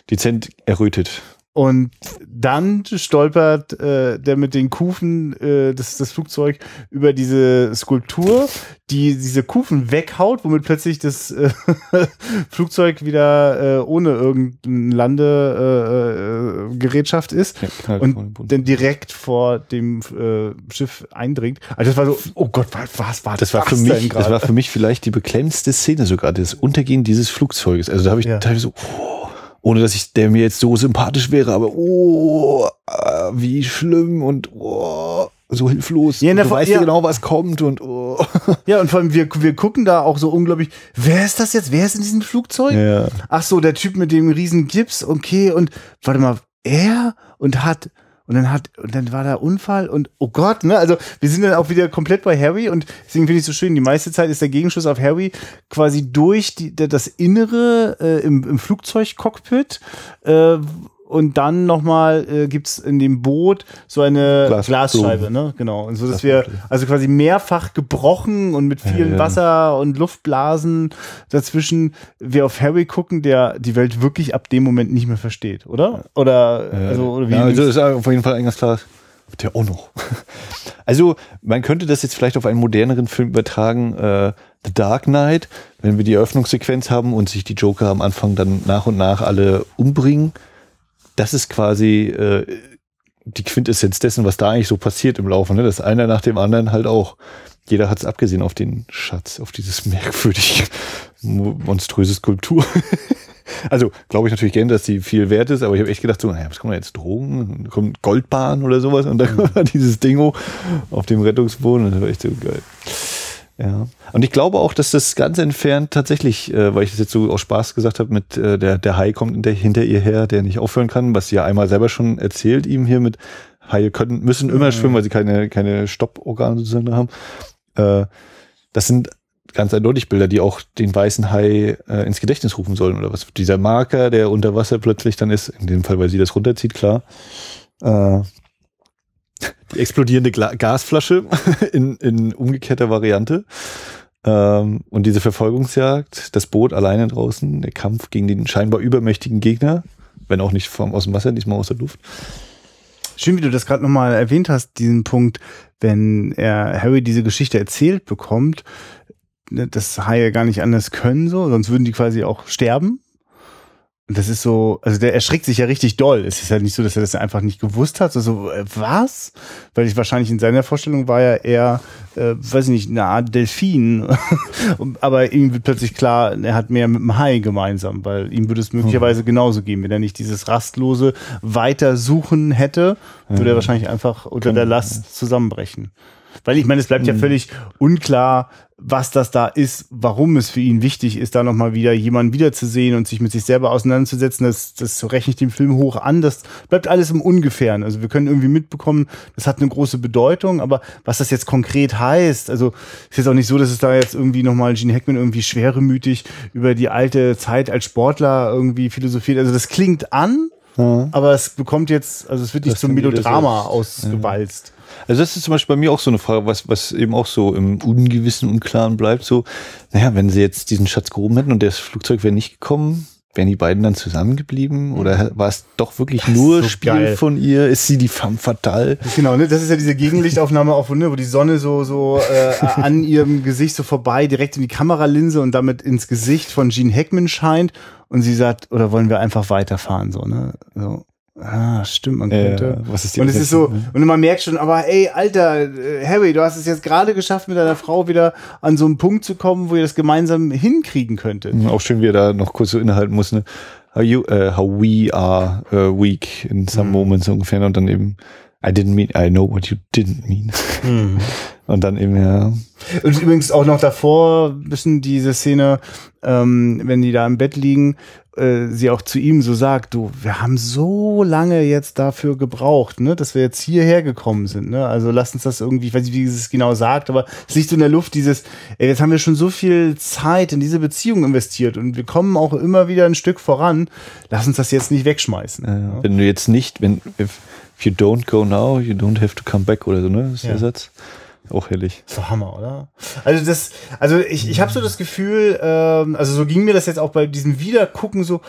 dezent errötet. Und dann stolpert äh, der mit den Kufen äh, das, das Flugzeug über diese Skulptur, die diese Kufen weghaut, womit plötzlich das äh, Flugzeug wieder äh, ohne irgendeine Landegerätschaft äh, äh, Gerätschaft ist Ja, dem und dann direkt vor dem äh, Schiff eindringt. Also das war so, oh Gott, was, was war das war für mich, das war für mich vielleicht die beklemmendste Szene sogar, das Untergehen dieses Flugzeuges. Also da habe ich Ja. teilweise so, oh, ohne dass ich der mir jetzt so sympathisch wäre, aber oh, äh, wie schlimm und oh, so hilflos. Ja, Und du weißt ja. ja genau, was kommt und oh. ja, und vor allem wir, wir gucken da auch so unglaublich, wer ist das jetzt? Wer ist in diesem Flugzeug? Ja. Ach so, der Typ mit dem riesen Gips, okay, und warte mal, er und hat und dann hat, und dann war da Unfall und oh Gott, ne? Also wir sind dann auch wieder komplett bei Harry und deswegen finde ich so schön, die meiste Zeit ist der Gegenschuss auf Harry quasi durch die, das Innere äh, im, im Flugzeugcockpit, äh, und dann nochmal äh, gibt in dem Boot so eine Glas Glasscheibe, ne? Genau. Und so, dass wir also quasi mehrfach gebrochen und mit viel ja, ja. Wasser und Luftblasen dazwischen wir auf Harry gucken, der die Welt wirklich ab dem Moment nicht mehr versteht, oder? Oder, ja. also, oder wie? Ja, also ist auf jeden Fall ein ganz klar. Der auch noch. Also, man könnte das jetzt vielleicht auf einen moderneren Film übertragen, äh, The Dark Knight, wenn wir die Eröffnungssequenz haben und sich die Joker am Anfang dann nach und nach alle umbringen das ist quasi äh, die Quintessenz dessen, was da eigentlich so passiert im Laufe. Ne? Das einer nach dem anderen halt auch. Jeder hat es abgesehen auf den Schatz, auf dieses merkwürdig monströse Skulptur. also glaube ich natürlich gerne, dass die viel wert ist, aber ich habe echt gedacht, so, naja, was kommen da jetzt Drogen? Kommt Goldbahn oder sowas und dann mhm. dieses Dingo auf dem Rettungsboden. Das war echt so geil. Ja. Und ich glaube auch, dass das ganz entfernt tatsächlich, äh, weil ich das jetzt so aus Spaß gesagt habe, mit äh, der, der Hai kommt hinter, hinter ihr her, der nicht aufhören kann, was sie ja einmal selber schon erzählt, ihm hier mit Haie können, müssen immer mhm. schwimmen, weil sie keine, keine Stopporgane sozusagen haben. Äh, das sind ganz eindeutig Bilder, die auch den weißen Hai äh, ins Gedächtnis rufen sollen, oder was? Dieser Marker, der unter Wasser plötzlich dann ist, in dem Fall, weil sie das runterzieht, klar. Äh, die explodierende Gla Gasflasche in, in umgekehrter Variante. Ähm, und diese Verfolgungsjagd, das Boot alleine draußen, der Kampf gegen den scheinbar übermächtigen Gegner, wenn auch nicht vom, aus dem Wasser, diesmal aus der Luft. Schön, wie du das gerade nochmal erwähnt hast, diesen Punkt, wenn er Harry diese Geschichte erzählt bekommt, ne, dass Haie gar nicht anders können, so, sonst würden die quasi auch sterben. Und das ist so, also der erschrickt sich ja richtig doll. Es ist ja nicht so, dass er das einfach nicht gewusst hat. So, so äh, was? Weil ich wahrscheinlich in seiner Vorstellung war ja eher, äh, weiß ich nicht, eine Art Delfin. Aber ihm wird plötzlich klar, er hat mehr mit dem Hai gemeinsam, weil ihm würde es möglicherweise mhm. genauso gehen. Wenn er nicht dieses rastlose Weitersuchen hätte, würde er wahrscheinlich einfach unter der Last zusammenbrechen. Weil ich meine, es bleibt ja mhm. völlig unklar, was das da ist, warum es für ihn wichtig ist, da nochmal wieder jemanden wiederzusehen und sich mit sich selber auseinanderzusetzen. Das, das rechne ich dem Film hoch an. Das bleibt alles im Ungefähren. Also wir können irgendwie mitbekommen, das hat eine große Bedeutung, aber was das jetzt konkret heißt, also ist jetzt auch nicht so, dass es da jetzt irgendwie nochmal Gene Hackman irgendwie schweremütig über die alte Zeit als Sportler irgendwie philosophiert. Also das klingt an, ja. aber es bekommt jetzt, also es wird nicht das zum Melodrama ausgewalzt. Ja. Also das ist zum Beispiel bei mir auch so eine Frage, was, was eben auch so im Ungewissen, Unklaren bleibt. So, naja, wenn sie jetzt diesen Schatz gehoben hätten und das Flugzeug wäre nicht gekommen, wären die beiden dann zusammengeblieben? Oder war es doch wirklich das nur so Spiel geil. von ihr? Ist sie die femme fatale? Genau, ne? das ist ja diese Gegenlichtaufnahme auch, ne? wo die Sonne so, so äh, an ihrem Gesicht so vorbei, direkt in die Kameralinse und damit ins Gesicht von Gene Hackman scheint. Und sie sagt, oder wollen wir einfach weiterfahren? So, ne? So. Ah, stimmt, man könnte. Äh, was ist die und es ist so, ne? und man merkt schon, aber ey, Alter, äh, Harry, du hast es jetzt gerade geschafft, mit deiner Frau wieder an so einen Punkt zu kommen, wo ihr das gemeinsam hinkriegen könntet. Auch schön, wie er da noch kurz so innehalten muss, ne? How, you, uh, how we are uh, weak in some mhm. moments ungefähr und dann eben I didn't mean, I know what you didn't mean. Mhm. Und dann eben, ja. Und übrigens auch noch davor, bisschen diese Szene, ähm, wenn die da im Bett liegen, äh, sie auch zu ihm so sagt, du, wir haben so lange jetzt dafür gebraucht, ne, dass wir jetzt hierher gekommen sind, ne? Also lass uns das irgendwie, ich weiß nicht, wie sie es genau sagt, aber es liegt so in der Luft, dieses, ey, jetzt haben wir schon so viel Zeit in diese Beziehung investiert und wir kommen auch immer wieder ein Stück voran. Lass uns das jetzt nicht wegschmeißen. Ja, ja. Wenn du jetzt nicht, wenn if, if you don't go now, you don't have to come back oder so, ne? Das ist ja. der Satz. Auch herrlich. So Hammer, oder? Also das, also ich, ich habe so das Gefühl, ähm, also so ging mir das jetzt auch bei diesem Wiedergucken so,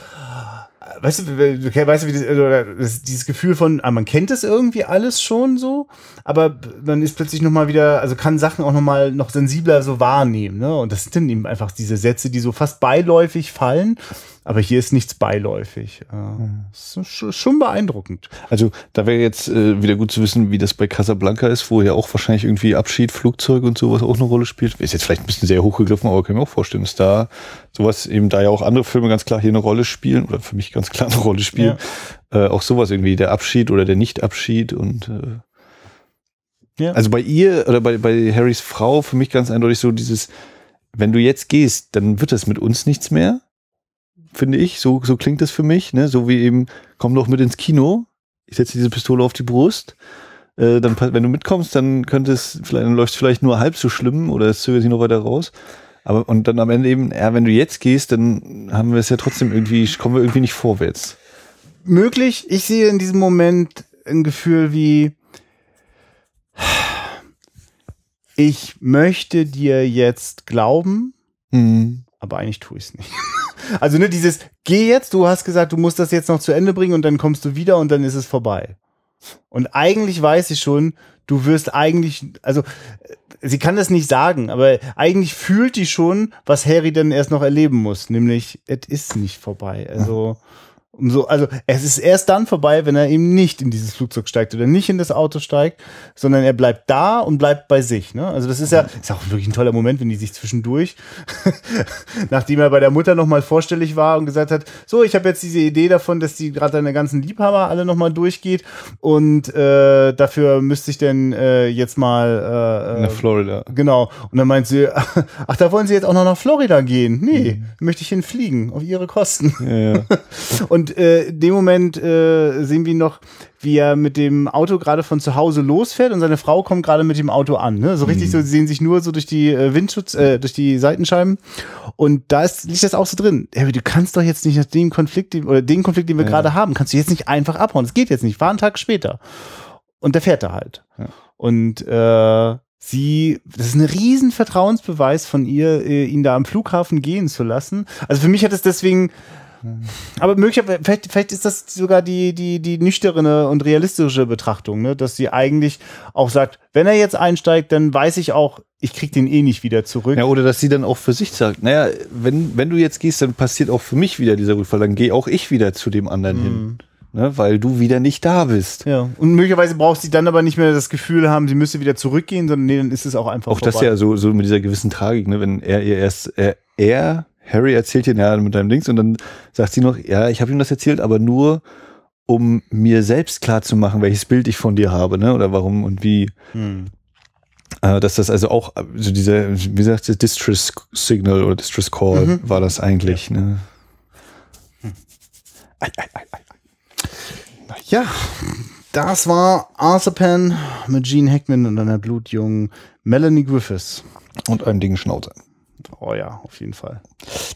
weißt du, weißt du, wie das, oder das, dieses Gefühl von, ah, man kennt es irgendwie alles schon so, aber dann ist plötzlich nochmal wieder, also kann Sachen auch nochmal noch sensibler so wahrnehmen, ne? Und das sind dann eben einfach diese Sätze, die so fast beiläufig fallen aber hier ist nichts beiläufig. Das ist schon beeindruckend. Also da wäre jetzt äh, wieder gut zu wissen, wie das bei Casablanca ist, wo ja auch wahrscheinlich irgendwie Abschied, Flugzeug und sowas auch eine Rolle spielt. Ist jetzt vielleicht ein bisschen sehr hochgegriffen, aber kann mir auch vorstellen, dass da sowas eben, da ja auch andere Filme ganz klar hier eine Rolle spielen oder für mich ganz klar eine Rolle spielen, ja. äh, auch sowas irgendwie, der Abschied oder der Nicht-Abschied und äh, ja. also bei ihr oder bei, bei Harrys Frau für mich ganz eindeutig so dieses, wenn du jetzt gehst, dann wird das mit uns nichts mehr finde ich. So, so klingt es für mich, ne? So wie eben, komm doch mit ins Kino. ich setze diese Pistole auf die Brust. Äh, dann, wenn du mitkommst, dann könnte es vielleicht, dann läuft es vielleicht nur halb so schlimm oder es zögert sich noch weiter raus. Aber und dann am Ende eben, ja, wenn du jetzt gehst, dann haben wir es ja trotzdem irgendwie, kommen wir irgendwie nicht vorwärts. Möglich, ich sehe in diesem Moment ein Gefühl wie, ich möchte dir jetzt glauben, Mhm. Aber eigentlich tue ich es nicht. Also ne, dieses geh jetzt, du hast gesagt, du musst das jetzt noch zu Ende bringen und dann kommst du wieder und dann ist es vorbei. Und eigentlich weiß ich schon, du wirst eigentlich, also äh, sie kann das nicht sagen, aber eigentlich fühlt die schon, was Harry dann erst noch erleben muss, nämlich es ist nicht vorbei. Also umso, also es ist erst dann vorbei, wenn er eben nicht in dieses Flugzeug steigt oder nicht in das Auto steigt, sondern er bleibt da und bleibt bei sich. Ne? Also das ist ja, ist auch wirklich ein toller Moment, wenn die sich zwischendurch, nachdem er bei der Mutter nochmal vorstellig war und gesagt hat, so, ich habe jetzt diese Idee davon, dass die gerade deine ganzen Liebhaber alle nochmal durchgeht und äh, dafür müsste ich denn äh, jetzt mal äh, Nach Florida. Genau. Und dann meint sie, ach, da wollen sie jetzt auch noch nach Florida gehen. Nee, möchte ich hinfliegen, auf ihre Kosten. Ja, ja. Und äh, in dem Moment äh, sehen wir noch, wie er mit dem Auto gerade von zu Hause losfährt und seine Frau kommt gerade mit dem Auto an. Ne? So richtig so, sie sehen sich nur so durch die äh, Windschutz, äh, durch die Seitenscheiben. Und da ist, liegt das auch so drin. Hey, du kannst doch jetzt nicht nach dem Konflikt, den- oder den Konflikt, den wir gerade haben, kannst du jetzt nicht einfach abhauen. Das geht jetzt nicht. Fahr einen Tag später. Und der fährt da halt. Ja. Und äh, sie, das ist ein riesen Vertrauensbeweis von ihr, äh, ihn da am Flughafen gehen zu lassen. Also für mich hat es deswegen, aber möglicherweise, vielleicht, vielleicht ist das sogar die, die, die nüchterne und realistische Betrachtung, ne? dass sie eigentlich auch sagt, wenn er jetzt einsteigt, dann weiß ich auch, ich krieg den eh nicht wieder zurück. Ja, oder dass sie dann auch für sich sagt, naja, wenn, wenn du jetzt gehst, dann passiert auch für mich wieder dieser Rückfall, dann gehe auch ich wieder zu dem anderen hin. Ne, weil du wieder nicht da bist. Ja, und möglicherweise braucht sie dann aber nicht mehr das Gefühl haben, sie müsste wieder zurückgehen, sondern nee, dann ist es auch einfach Auch das ja so, so mit dieser gewissen Tragik, ne, wenn er ihr erst, er, er Harry erzählt ihr, ja, mit deinem Links und dann sagt sie noch, ja, ich habe ihm das erzählt, aber nur, um mir selbst klar zu machen, welches Bild ich von dir habe, ne, oder warum und wie. Hm. Äh, dass das also auch, so dieser, wie sagt sie, Distress Signal oder Distress Call war das eigentlich, ne. Ei, ei, ei, ei. Ja, das war Arthur Penn mit Gene Hackman und einer blutjungen Melanie Griffiths. Und einem dicken Schnauzer. Oh ja, auf jeden Fall.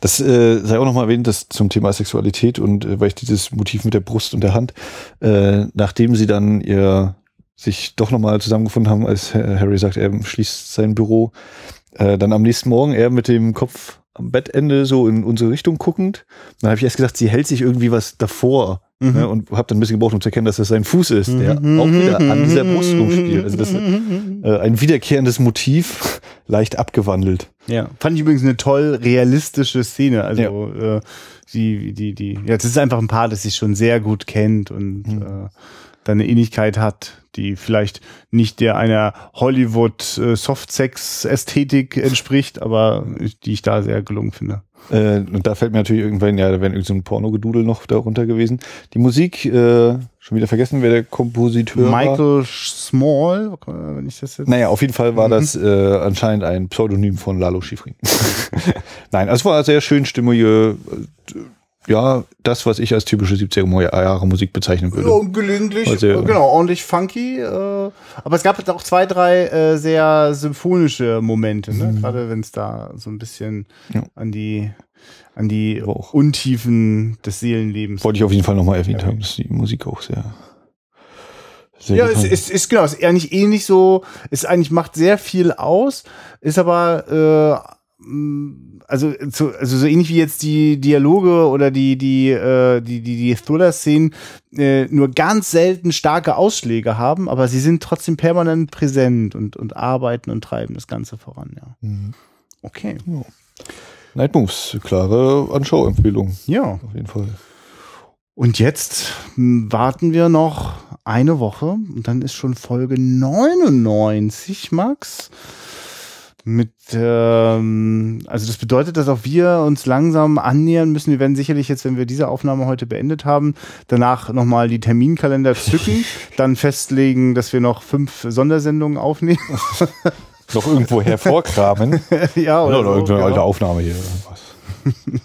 Das äh, sei auch nochmal erwähnt, dass zum Thema Sexualität und äh, weil ich dieses Motiv mit der Brust und der Hand, äh, nachdem sie dann ihr sich doch nochmal zusammengefunden haben, als Ha- Harry sagt, er schließt sein Büro, äh, dann am nächsten Morgen er mit dem Kopf am Bettende so in unsere Richtung guckend, dann habe ich erst gedacht, sie hält sich irgendwie was davor ne, und habe dann ein bisschen gebraucht, um zu erkennen, dass das sein Fuß ist, der auch wieder an dieser Brust rumspielt. Also das ist äh, ein wiederkehrendes Motiv, leicht abgewandelt. Ja, fand ich übrigens eine toll realistische Szene. Also äh, die, die, die, ja, das ist einfach ein Paar, das sich schon sehr gut kennt und äh, da eine Ähnlichkeit hat, die vielleicht nicht der einer Hollywood äh, Softsex-Ästhetik entspricht, aber die ich da sehr gelungen finde. Äh, und da fällt mir natürlich irgendwann, ja, da wäre irgend so ein Pornogedudel noch darunter gewesen. Die Musik, äh, schon wieder vergessen, wer der Kompositeur war. Michael Small, äh, wenn ich das jetzt. Naja, auf jeden Fall war das äh, anscheinend ein Pseudonym von Lalo Schifrin. Nein, also es war sehr schön stimmige, äh, ja, das, was ich als typische 70er Jahre Musik bezeichnen würde. Ja, gelegentlich, Also, äh, genau, ordentlich funky. Äh, aber es gab jetzt auch zwei, drei äh, sehr symphonische Momente, ne? gerade wenn es da so ein bisschen Ja. an die an die auch- Untiefen des Seelenlebens. Wollte ich auf jeden Fall nochmal erwähnt haben, dass die Musik auch sehr, sehr Ja, es war. ist, ist genau, ist eigentlich ähnlich so, ist eigentlich macht sehr viel aus, ist aber äh, mh, also, zu, also so ähnlich wie jetzt die Dialoge oder die die äh, die die, die Thriller-Szenen äh, nur ganz selten starke Ausschläge haben, aber sie sind trotzdem permanent präsent und und arbeiten und treiben das Ganze voran. Ja. Mhm. Okay. Night Moves, klare Anschauempfehlung, Ja. auf jeden Fall. Und jetzt hm, warten wir noch eine Woche und dann ist schon Folge 99, Max. Mit, ähm, also das bedeutet, dass auch wir uns langsam annähern müssen. Wir werden sicherlich jetzt, wenn wir diese Aufnahme heute beendet haben, danach nochmal die Terminkalender zücken, dann festlegen, dass wir noch fünf Sondersendungen aufnehmen. Noch irgendwo hervorkramen. ja, oder, oder, oder so, irgendeine alte genau. Aufnahme hier.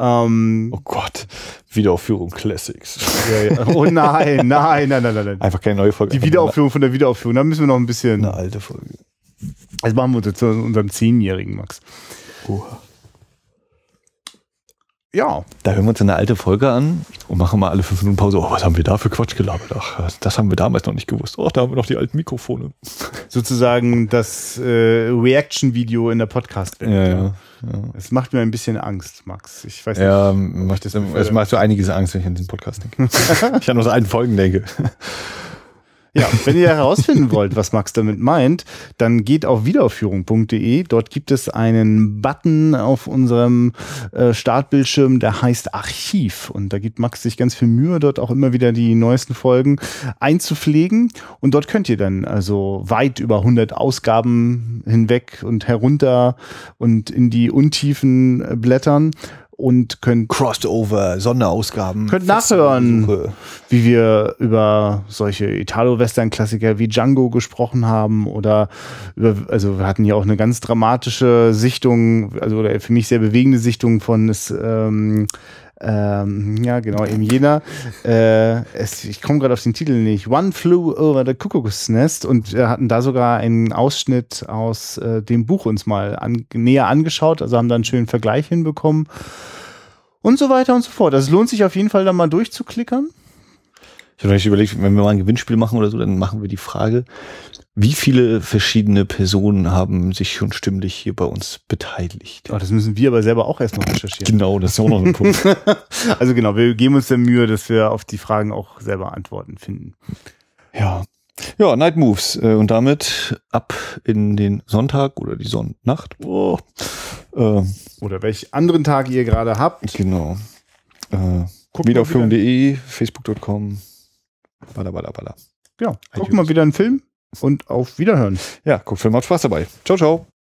Ähm, Oh Gott. Wiederaufführung Classics. Ja, ja. Oh nein, nein, nein, nein, nein. nein. Einfach keine neue Folge. Die Wiederaufführung von der Wiederaufführung, da müssen wir noch ein bisschen. Eine alte Folge. Das machen wir zu unserem Zehnjährigen, Max. Oha. Ja, Da hören wir uns eine alte Folge an und machen mal alle fünf Minuten Pause. Oh, was haben wir da für Quatsch gelabert? Ach, das haben wir damals noch nicht gewusst. Oh, da haben wir noch die alten Mikrofone. sozusagen das äh, Reaction-Video in der Podcast-Welt. Ja, ja. Es macht mir ein bisschen Angst, Max. Ich weiß nicht. Ja, macht das, es macht so einiges Angst, wenn ich an den Podcast denke. ich an unsere alten Folgen denke. Ja, wenn ihr herausfinden wollt, was Max damit meint, dann geht auf wiederaufführung.de. Dort gibt es einen Button auf unserem äh, Startbildschirm, der heißt Archiv. Und da gibt Max sich ganz viel Mühe, dort auch immer wieder die neuesten Folgen einzupflegen. Und dort könnt ihr dann also weit über 100 Ausgaben hinweg und herunter und in die Untiefen äh, blättern und könnt Crossover, Sonderausgaben. Könnt nachhören. Suche. wie wir über solche Italo-Western-Klassiker wie Django gesprochen haben oder über, also wir hatten ja auch eine ganz dramatische Sichtung, also oder für mich sehr bewegende Sichtung von das, ähm, ähm, ja genau, eben jener. Äh, es, ich komme gerade auf den Titel nicht. One Flew Over the Cuckoo's Nest und wir hatten da sogar einen Ausschnitt aus äh, dem Buch uns mal an, näher angeschaut, also haben da einen schönen Vergleich hinbekommen. Und so weiter und so fort. Also es lohnt sich auf jeden Fall da mal durchzuklickern. Ich habe überlegt, wenn wir mal ein Gewinnspiel machen oder so, dann machen wir die Frage, wie viele verschiedene Personen haben sich schon stimmlich hier bei uns beteiligt? Oh, das müssen wir aber selber auch erst noch recherchieren. Genau, das ist auch noch ein Punkt. Also genau, wir geben uns der Mühe, dass wir auf die Fragen auch selber Antworten finden. Ja. Ja, Night Moves. Äh, Und damit ab in den Sonntag oder die Sonnnacht. Oh. Äh, Oder welchen anderen Tag ihr gerade habt. genau. Äh, Wiederaufführung.de, facebook.com. Balla, balla, balla. Ja, gucken mal wieder einen Film und auf Wiederhören. Ja, guckt Film, macht Spaß dabei. Ciao, ciao.